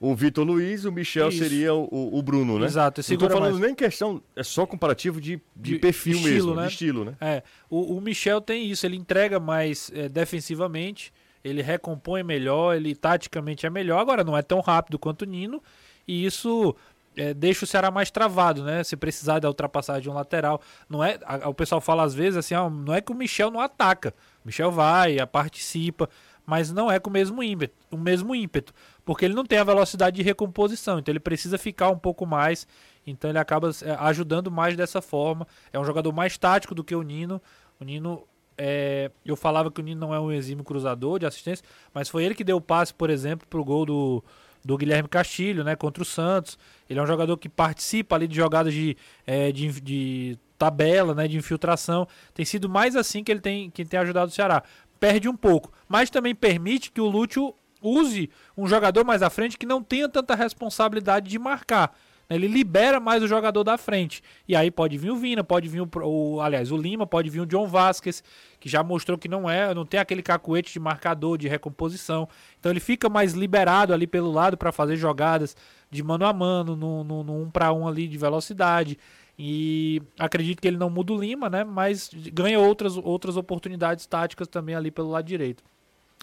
o Vitor Luiz, o Michel Isso. seria o, o, Bruno, né? Exato. Não estou falando mais. nem questão, é só comparativo de, de, de perfil estilo, mesmo, né? de estilo, né? É, o, o, Michel tem isso, ele entrega mais é, defensivamente, ele recompõe melhor, ele taticamente é melhor, agora não é tão rápido quanto o Nino, e isso é, deixa o Ceará mais travado, né? Se precisar da ultrapassagem de um lateral. Não é, a, o pessoal fala às vezes assim, não é que o Michel não ataca. O Michel vai, participa, mas não é com o mesmo ímpeto, o mesmo ímpeto, porque ele não tem a velocidade de recomposição, então ele precisa ficar um pouco mais, então ele acaba é, ajudando mais dessa forma. É um jogador mais tático do que o Nino. O Nino é, eu falava que o Nino não é um exímio cruzador de assistência, mas foi ele que deu o passe, por exemplo, para o gol do, do Guilherme Castilho, né, contra o Santos. Ele é um jogador que participa ali de jogadas de, é, de, de, tabela, né, de infiltração. Tem sido mais assim que ele tem, que tem ajudado o Ceará. Perde um pouco, mas também permite que o Lúcio use um jogador mais à frente que não tenha tanta responsabilidade de marcar. Ele libera mais o jogador da frente. E aí pode vir o Vina, pode vir o, o, aliás, o Lima, pode vir o John Vasquez, que já mostrou que não é, não tem aquele cacuete de marcador, de recomposição. Então ele fica mais liberado ali pelo lado para fazer jogadas de mano a mano, no, no, no um para um ali de velocidade. E acredito que ele não muda o Lima, né? Mas ganha outras, outras oportunidades táticas também ali pelo lado direito.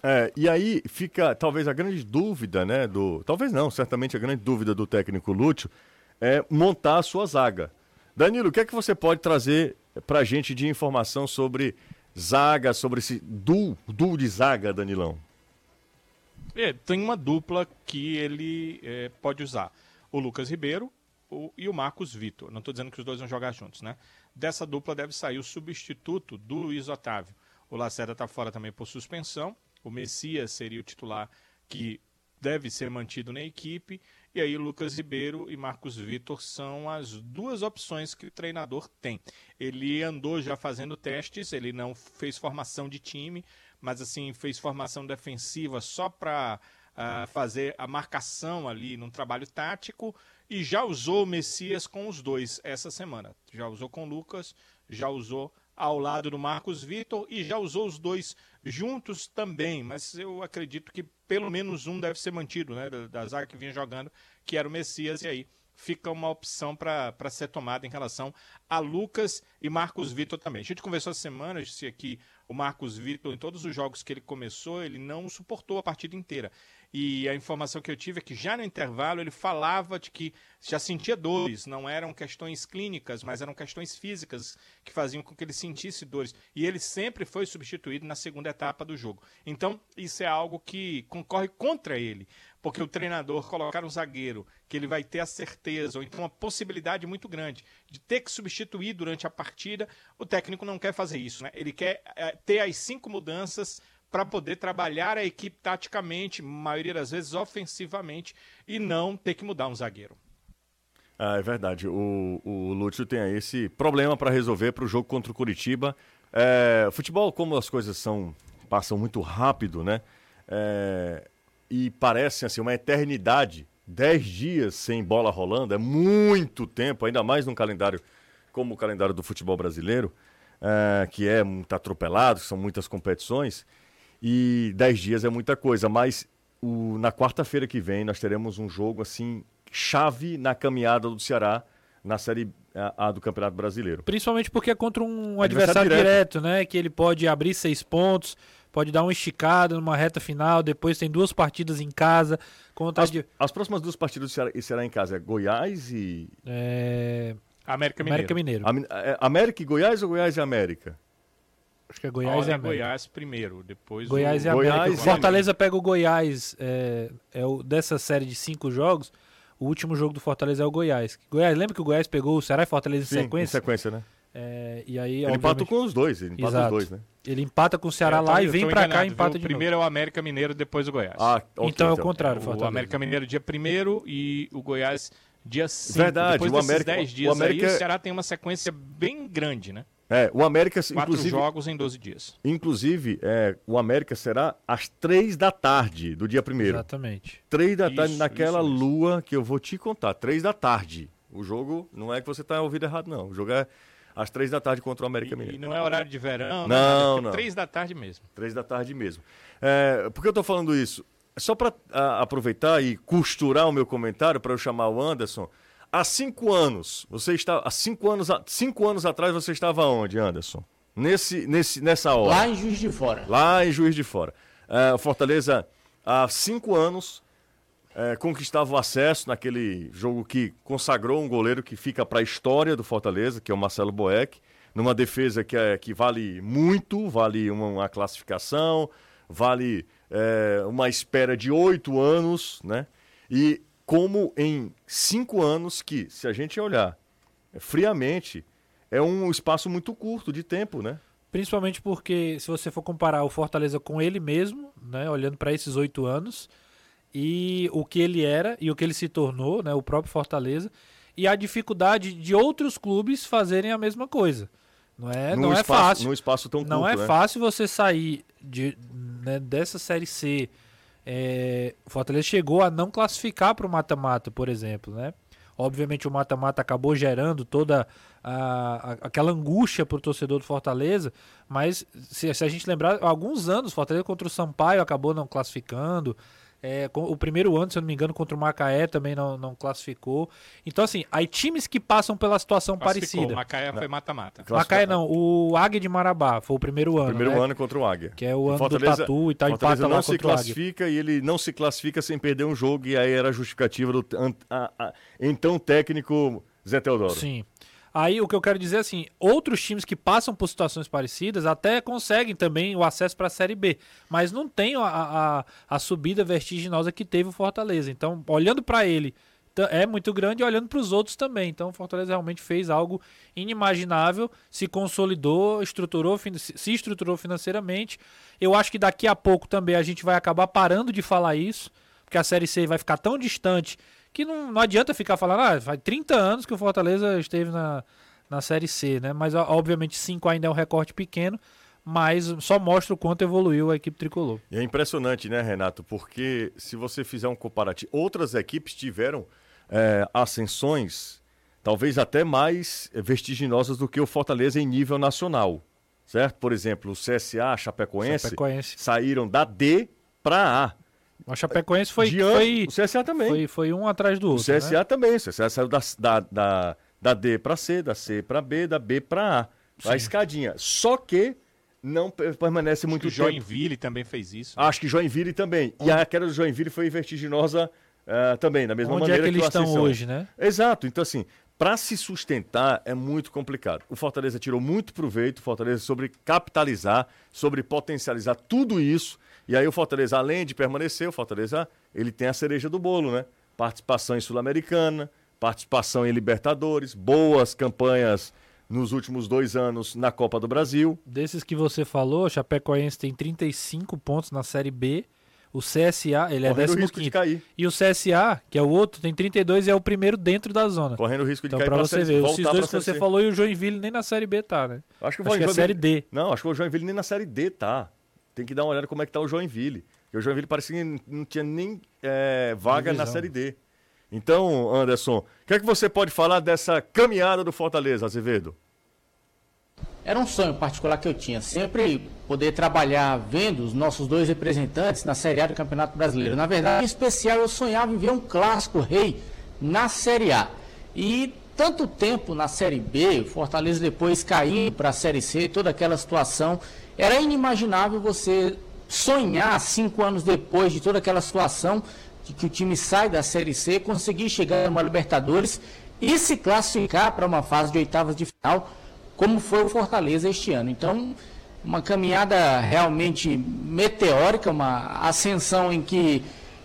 É, e aí fica talvez a grande dúvida, né? Do, talvez não, certamente a grande dúvida do técnico Lúcio é montar a sua zaga. Danilo, o que é que você pode trazer para a gente de informação sobre zaga, sobre esse duo, de zaga, Danilão? É, tem uma dupla que ele é, pode usar. O Lucas Ribeiro o, e o Marcos Vitor. Não estou dizendo que os dois vão jogar juntos, né? Dessa dupla deve sair o substituto do Luiz Otávio. O Lacerda está fora também por suspensão. O Messias seria o titular que deve ser mantido na equipe. E aí, Lucas Ribeiro e Marcos Vitor são as duas opções que o treinador tem. Ele andou já fazendo testes, ele não fez formação de time, mas assim, fez formação defensiva só para uh, ah, fazer a marcação ali num trabalho tático e já usou o Messias com os dois essa semana. Já usou com Lucas, já usou ao lado do Marcos Vitor e já usou os dois juntos também, mas eu acredito que pelo menos um deve ser mantido, né, da, da zaga que vinha jogando, que era o Messias, e aí fica uma opção para ser tomada em relação a Lucas e Marcos Vitor também. A gente conversou essa semana, eu disse aqui, o Marcos Vitor, em todos os jogos que ele começou, ele não suportou a partida inteira. E a informação que eu tive é que já no intervalo ele falava de que já sentia dores, não eram questões clínicas, mas eram questões físicas que faziam com que ele sentisse dores. E ele sempre foi substituído na segunda etapa do jogo. Então, isso é algo que concorre contra ele, porque o treinador colocar um zagueiro que ele vai ter a certeza, ou então uma possibilidade muito grande de ter que substituir durante a partida, o técnico não quer fazer isso, né? Ele quer é, ter as cinco mudanças para poder trabalhar a equipe taticamente, maioria das vezes ofensivamente, e não ter que mudar um zagueiro. Ah, é verdade. O, o Lúcio tem aí esse problema para resolver para o jogo contra o Curitiba. É, futebol, como as coisas são passam muito rápido, né? É, e parecem assim uma eternidade. Dez dias sem bola rolando é muito tempo, ainda mais num calendário como o calendário do futebol brasileiro, é, que é muito atropelado, são muitas competições. E 10 dias é muita coisa, mas o, na quarta-feira que vem nós teremos um jogo assim chave na caminhada do Ceará na Série A do Campeonato Brasileiro. Principalmente porque é contra um adversário, adversário direto. direto, né? Que ele pode abrir seis pontos, pode dar uma esticada numa reta final, depois tem duas partidas em casa. Contra as, de... as próximas duas partidas do Ceará, Ceará em casa é Goiás e. É... América Mineiro. América Mineiro. É, América e Goiás ou Goiás e América? Acho que é Goiás e América. Goiás primeiro, depois Goiás o... e América. Goiás, Fortaleza pega o Goiás, é, é o, dessa série de cinco jogos, o último jogo do Fortaleza é o Goiás. Goiás, lembra que o Goiás pegou o Ceará e Fortaleza Sim, em sequência? Em sequência, né? É, e aí, Ele empata obviamente- com os dois, ele empata Exato. os dois, né? Ele empata com o Ceará Eu tô- lá e eu vem pra cá e viu? empata O de primeiro é o América Mineiro, depois o Goiás. Ah, ok, então é o contrário, o Fortaleza. América Mineiro dia 1 e o Goiás dia 5. Verdade, Depois o desses América- 10 o dias América- aí, o Ceará tem uma sequência bem grande, né? É, o América, Quatro inclusive, jogos em 12 dias. inclusive é, o América será às três da tarde do dia primeiro. Exatamente. Três da Isso, tarde, naquela isso lua que eu vou te contar. Três da tarde. O jogo não é que você está ouvindo errado, não. O jogo é às três da tarde contra o América Mineiro. e não é horário de verão, Não, né? não. Três da tarde mesmo. Três da tarde mesmo. É, por que eu estou falando isso? Só para aproveitar e costurar o meu comentário para eu chamar o Anderson. Há cinco anos, você está. Há cinco anos, cinco anos atrás você estava onde, Anderson? Nesse, nesse, nessa hora. Lá em Juiz de Fora. Lá em Juiz de Fora. É, Fortaleza, há cinco anos, é, conquistava o acesso naquele jogo que consagrou um goleiro que fica para a história do Fortaleza, que é o Marcelo Boeck, numa defesa que, é, que vale muito, vale uma, uma classificação, vale é, uma espera de oito anos, né? E como em cinco anos que, se a gente olhar friamente, é um espaço muito curto de tempo, né? Principalmente porque, se você for comparar o Fortaleza com ele mesmo, né, olhando para esses oito anos, e o que ele era e o que ele se tornou, né, o próprio Fortaleza, e a dificuldade de outros clubes fazerem a mesma coisa. Não é, Num não é espaço- fácil. Num espaço tão Não curto, é né? fácil você sair de, né, dessa Série C. É, o Fortaleza chegou a não classificar para o mata-mata, por exemplo, né? Obviamente o mata-mata acabou gerando toda a, a- aquela angústia para o torcedor do Fortaleza, mas se, se a gente lembrar, há alguns anos, o Fortaleza contra o Sampaio acabou não classificando. É, o primeiro ano, se eu não me engano, contra o Macaé também não, não classificou. Então, assim, aí times que passam pela situação parecida. Macaé foi mata-mata. Macaé não, o Águia de Marabá foi o primeiro ano. Primeiro né? ano contra o Águia. Que é o ano Fortaleza- do Tatu e tal, Fortaleza empata não se o classifica e ele não se classifica sem perder um jogo e aí era a justificativa do an- a- a- então técnico Zé Teodoro. Sim. Aí o que eu quero dizer é assim, outros times que passam por situações parecidas até conseguem também o acesso para a Série B, mas não tem a, a, a subida vertiginosa que teve o Fortaleza. Então, olhando para ele, é muito grande olhando para os outros também. Então, o Fortaleza realmente fez algo inimaginável, se consolidou, estruturou, se estruturou financeiramente. Eu acho que daqui a pouco também a gente vai acabar parando de falar isso, porque a Série C vai ficar tão distante que não, não adianta ficar falando, ah, faz 30 anos que o Fortaleza esteve na, na Série C, né? Mas obviamente 5 ainda é um recorte pequeno, mas só mostra o quanto evoluiu a equipe tricolor. E é impressionante, né, Renato? Porque se você fizer um comparativo, outras equipes tiveram é, ascensões talvez até mais vertiginosas do que o Fortaleza em nível nacional, certo? Por exemplo, o CSA, Chapecoense, Chapecoense. saíram da D para A. O Chapecoense foi, Diante- foi, o CSA também. foi, foi um atrás do O outro. CSA né? também. O CSA saiu da, da, da, da D para C, da C para B, da B para A. A escadinha. Só que não pe- permanece muito o tempo. Joinville também fez isso. Acho que Joinville também. E a queda do Joinville foi vertiginosa eh, também, da mesma Onde é maneira que eles o estão Ascensão. hoje, né? Exato. Então, assim, para se sustentar é muito complicado. O Fortaleza tirou muito proveito, o Fortaleza sobre capitalizar, sobre potencializar tudo isso. E aí o Fortaleza, além de permanecer, o Fortaleza, ele tem a cereja do bolo, né? Participação em Sul-Americana, participação em Libertadores, boas campanhas nos últimos dois anos na Copa do Brasil. Desses que você falou, o Chapecoense tem 35 pontos na Série B. O CSA, ele é correndo o risco de 15 cair. E o CSA, que é o outro, tem 32 e é o primeiro dentro da zona. Correndo o risco de Então, cair pra pra você ver, esses dois que você C. falou e o Joinville nem na Série B tá, né? Acho que, o Acho que é Série D. Não, acho que o Joinville nem na Série D tá. Tem que dar uma olhada como é que tá o Joinville. Porque o Joinville parecia que não tinha nem é, vaga na Divisão. Série D. Então, Anderson, o que é que você pode falar dessa caminhada do Fortaleza, Azevedo? Era um sonho particular que eu tinha, sempre poder trabalhar vendo os nossos dois representantes na Série A do Campeonato Brasileiro. Na verdade, em especial, eu sonhava em ver um clássico rei na Série A. E tanto tempo na Série B, Fortaleza depois caindo para a Série C, toda aquela situação, era inimaginável você sonhar cinco anos depois de toda aquela situação de que o time sai da Série C, conseguir chegar numa Libertadores e se classificar para uma fase de oitavas de final como foi o Fortaleza este ano. Então, uma caminhada realmente meteórica, uma ascensão em que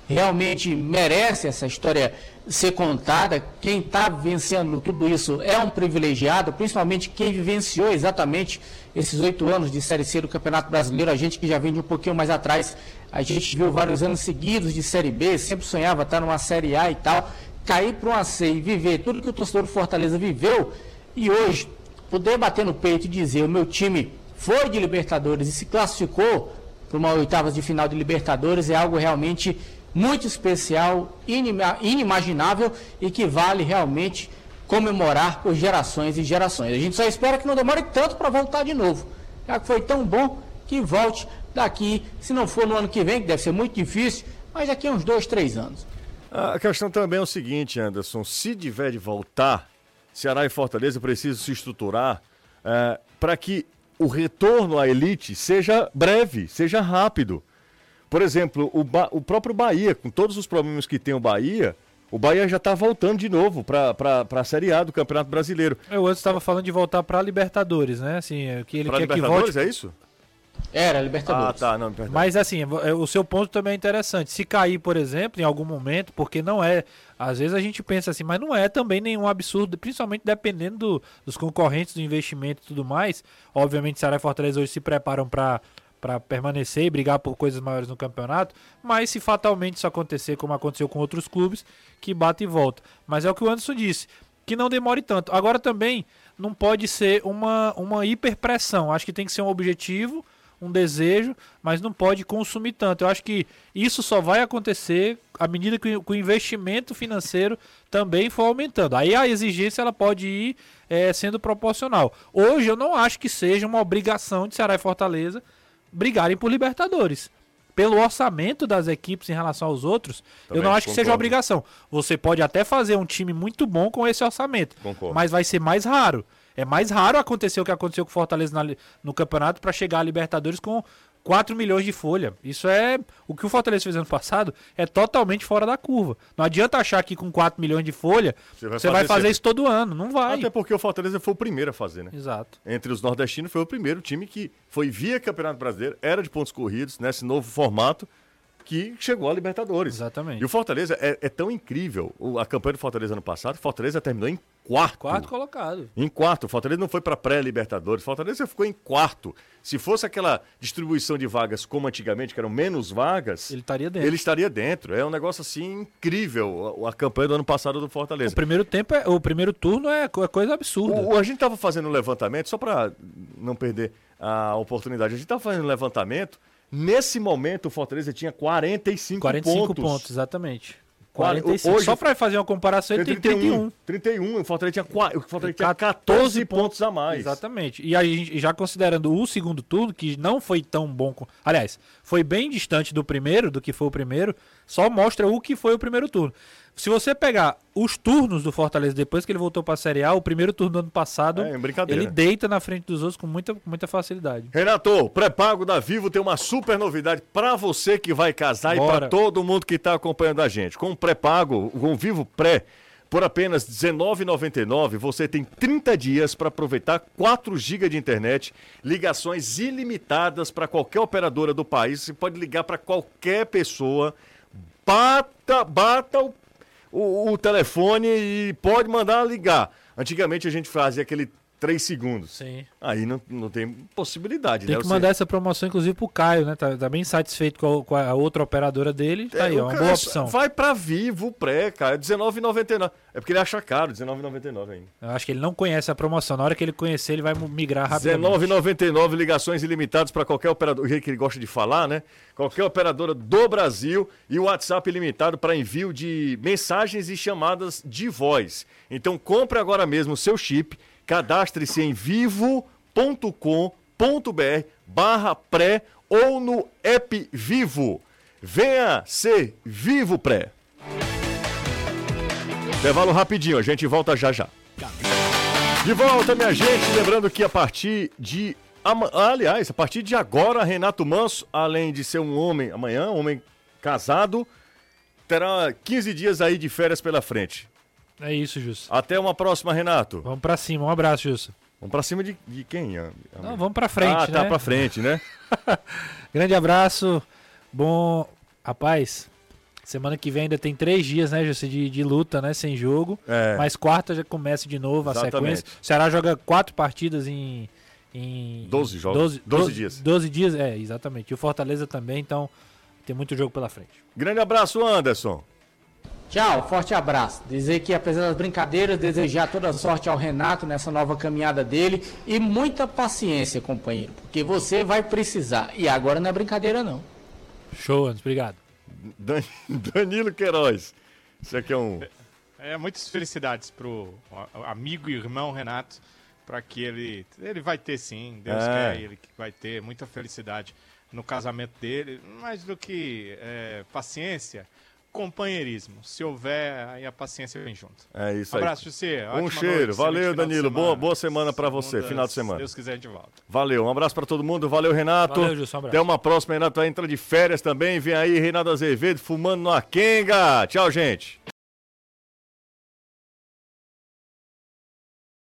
realmente merece essa história ser contada. Quem está vivenciando tudo isso é um privilegiado, principalmente quem vivenciou exatamente esses oito anos de Série C do Campeonato Brasileiro. A gente que já vem de um pouquinho mais atrás, a gente viu vários anos seguidos de Série B, sempre sonhava estar numa Série A e tal. Cair para uma C e viver tudo que o torcedor do Fortaleza viveu e hoje poder bater no peito e dizer o meu time foi de Libertadores e se classificou para uma oitavas de final de Libertadores é algo realmente muito especial, inimaginável e que vale realmente comemorar por gerações e gerações. A gente só espera que não demore tanto para voltar de novo. Já que foi tão bom que volte daqui, se não for no ano que vem, que deve ser muito difícil, mas daqui a uns dois, três anos. A questão também é o seguinte, Anderson: se tiver de voltar, Ceará e Fortaleza precisam se estruturar é, para que o retorno à elite seja breve, seja rápido. Por exemplo, o, ba o próprio Bahia, com todos os problemas que tem o Bahia, o Bahia já está voltando de novo para a Série A do Campeonato Brasileiro. Eu antes estava falando de voltar para a Libertadores, né? Assim, é que ele pra quer Libertadores, que volte. é isso? Era, Libertadores. Ah, tá, não, perdão. Mas assim, é, o seu ponto também é interessante. Se cair, por exemplo, em algum momento, porque não é. Às vezes a gente pensa assim, mas não é também nenhum absurdo, principalmente dependendo do, dos concorrentes, do investimento e tudo mais. Obviamente, Ceará e Fortaleza hoje se preparam para para permanecer e brigar por coisas maiores no campeonato, mas se fatalmente isso acontecer, como aconteceu com outros clubes, que bate e volta. Mas é o que o Anderson disse, que não demore tanto. Agora também não pode ser uma, uma hiperpressão, acho que tem que ser um objetivo, um desejo, mas não pode consumir tanto. Eu acho que isso só vai acontecer à medida que o investimento financeiro também for aumentando. Aí a exigência ela pode ir é, sendo proporcional. Hoje eu não acho que seja uma obrigação de Ceará e Fortaleza brigarem por Libertadores. Pelo orçamento das equipes em relação aos outros, Também eu não acho que concordo. seja uma obrigação. Você pode até fazer um time muito bom com esse orçamento, Concordo. mas vai ser mais raro. É mais raro acontecer o que aconteceu com o Fortaleza na no campeonato para chegar a Libertadores com 4 milhões de folha. Isso é. O que o Fortaleza fez ano passado é totalmente fora da curva. Não adianta achar que com 4 milhões de folha Você você vai vai, fazer fazer sempre. isso todo ano. Não vai. Até porque o Fortaleza foi o primeiro a fazer, né? Exato. Entre os nordestinos, foi o primeiro time que foi via Campeonato Brasileiro, era de pontos corridos, nesse novo formato, que chegou à Libertadores. Exatamente. E o Fortaleza é, é tão incrível, o- a campanha do Fortaleza ano passado, o Fortaleza terminou em quarto. Quarto colocado. Em quarto, o Fortaleza não foi para pré-Libertadores, Fortaleza ficou em quarto. Se fosse aquela distribuição de vagas como antigamente, que eram menos vagas, Ele estaria dentro. ele estaria dentro. É um negócio assim incrível, a, a campanha do ano passado do Fortaleza. O primeiro tempo é, o primeiro turno é é coisa absurda. O, o- a gente estava fazendo um levantamento, só para não perder a oportunidade, a gente estava fazendo um levantamento. Nesse momento, o Fortaleza tinha 45, 45 pontos. pontos, exatamente. Quar- 45. hoje- Só para fazer uma comparação, ele tem 31. 31. O Fortaleza tinha, o Fortaleza tinha 14 14 pontos a mais. Exatamente. E aí, já considerando o segundo turno, que não foi tão bom. com- Aliás, foi bem distante do primeiro, do que foi o primeiro, só mostra o que foi o primeiro turno. Se você pegar os turnos do Fortaleza depois que ele voltou para a Série A, o primeiro turno do ano passado, É, ele deita na frente dos outros com muita, com muita facilidade. Renato, pré-pago da Vivo tem uma super novidade para você que vai casar e para Bora. todo mundo que está acompanhando a gente. Com o pré-pago, com o Vivo Pré, por apenas R$19,99, você tem 30 dias para aproveitar 4 GB de internet, ligações ilimitadas para qualquer operadora do país. Você pode ligar para qualquer pessoa. Bata, bata o o, o telefone e pode mandar ligar. Antigamente a gente fazia aquele 3 segundos. Sim. Aí não, não tem possibilidade, Tem né? que mandar essa promoção, inclusive, pro Caio, né? Tá, tá bem satisfeito com a, com a outra operadora dele. Tá aí, É, ó, o uma boa opção. Vai pra Vivo Pré, cara. É R$19,99. É porque ele acha caro, R$19,99 ainda. Eu acho que ele não conhece a promoção. Na hora que ele conhecer, ele vai migrar rapidamente. R$19,99, ligações ilimitadas para qualquer operador. O jeito que ele gosta de falar, né? Qualquer operadora do Brasil e o WhatsApp ilimitado para envio de mensagens e chamadas de voz. Então compre agora mesmo o seu chip, cadastre-se em vivo.com.br barra pré ou no app Vivo. Venha ser Vivo Pré. Intervalo rapidinho, a gente volta já já. De volta, minha gente. Lembrando que a partir de. Aliás, a partir de agora, Renato Manso, além de ser um homem, amanhã, um homem casado, terá 15 dias aí de férias pela frente. É isso, Justo. Até uma próxima, Renato. Vamos pra cima. Um abraço, Justo. Vamos pra cima de, de quem? a- a- Não, vamos pra frente, ah, tá né? pra frente, né? Grande abraço. Bom, rapaz, Semana que vem ainda tem três dias, né, José, de, de luta, né? Sem jogo. É. Mas quarta já começa de novo a Exatamente. sequência. O Ceará joga quatro partidas em. em 12 jogos. 12 dias. 12 dias, é, exatamente. E o Fortaleza também, então tem muito jogo pela frente. Grande abraço, Anderson. Tchau, forte abraço. Dizer que, apesar das brincadeiras, desejar toda sorte ao Renato nessa nova caminhada dele e muita paciência, companheiro, porque você vai precisar. E agora não é brincadeira, não. Show, Anderson, obrigado. Dan- Danilo Queiroz. Isso aqui é um. É, muitas felicidades pro amigo e irmão Renato, para que ele ele vai ter sim, Deus É. quer, ele que vai ter muita felicidade no casamento dele, mais do que é, paciência, companheirismo. Se houver, aí a paciência vem junto. É isso aí. Abraço, você. Um cheiro. Valeu, Danilo. Boa, boa semana pra você. Final de semana. Se Deus quiser, gente volta. Valeu, um abraço pra todo mundo. Valeu, Renato. Valeu, Gilson, um abraço. Até uma próxima. Renato entra de férias também. Vem aí, Reinaldo Azevedo fumando no Akenga. Tchau, gente.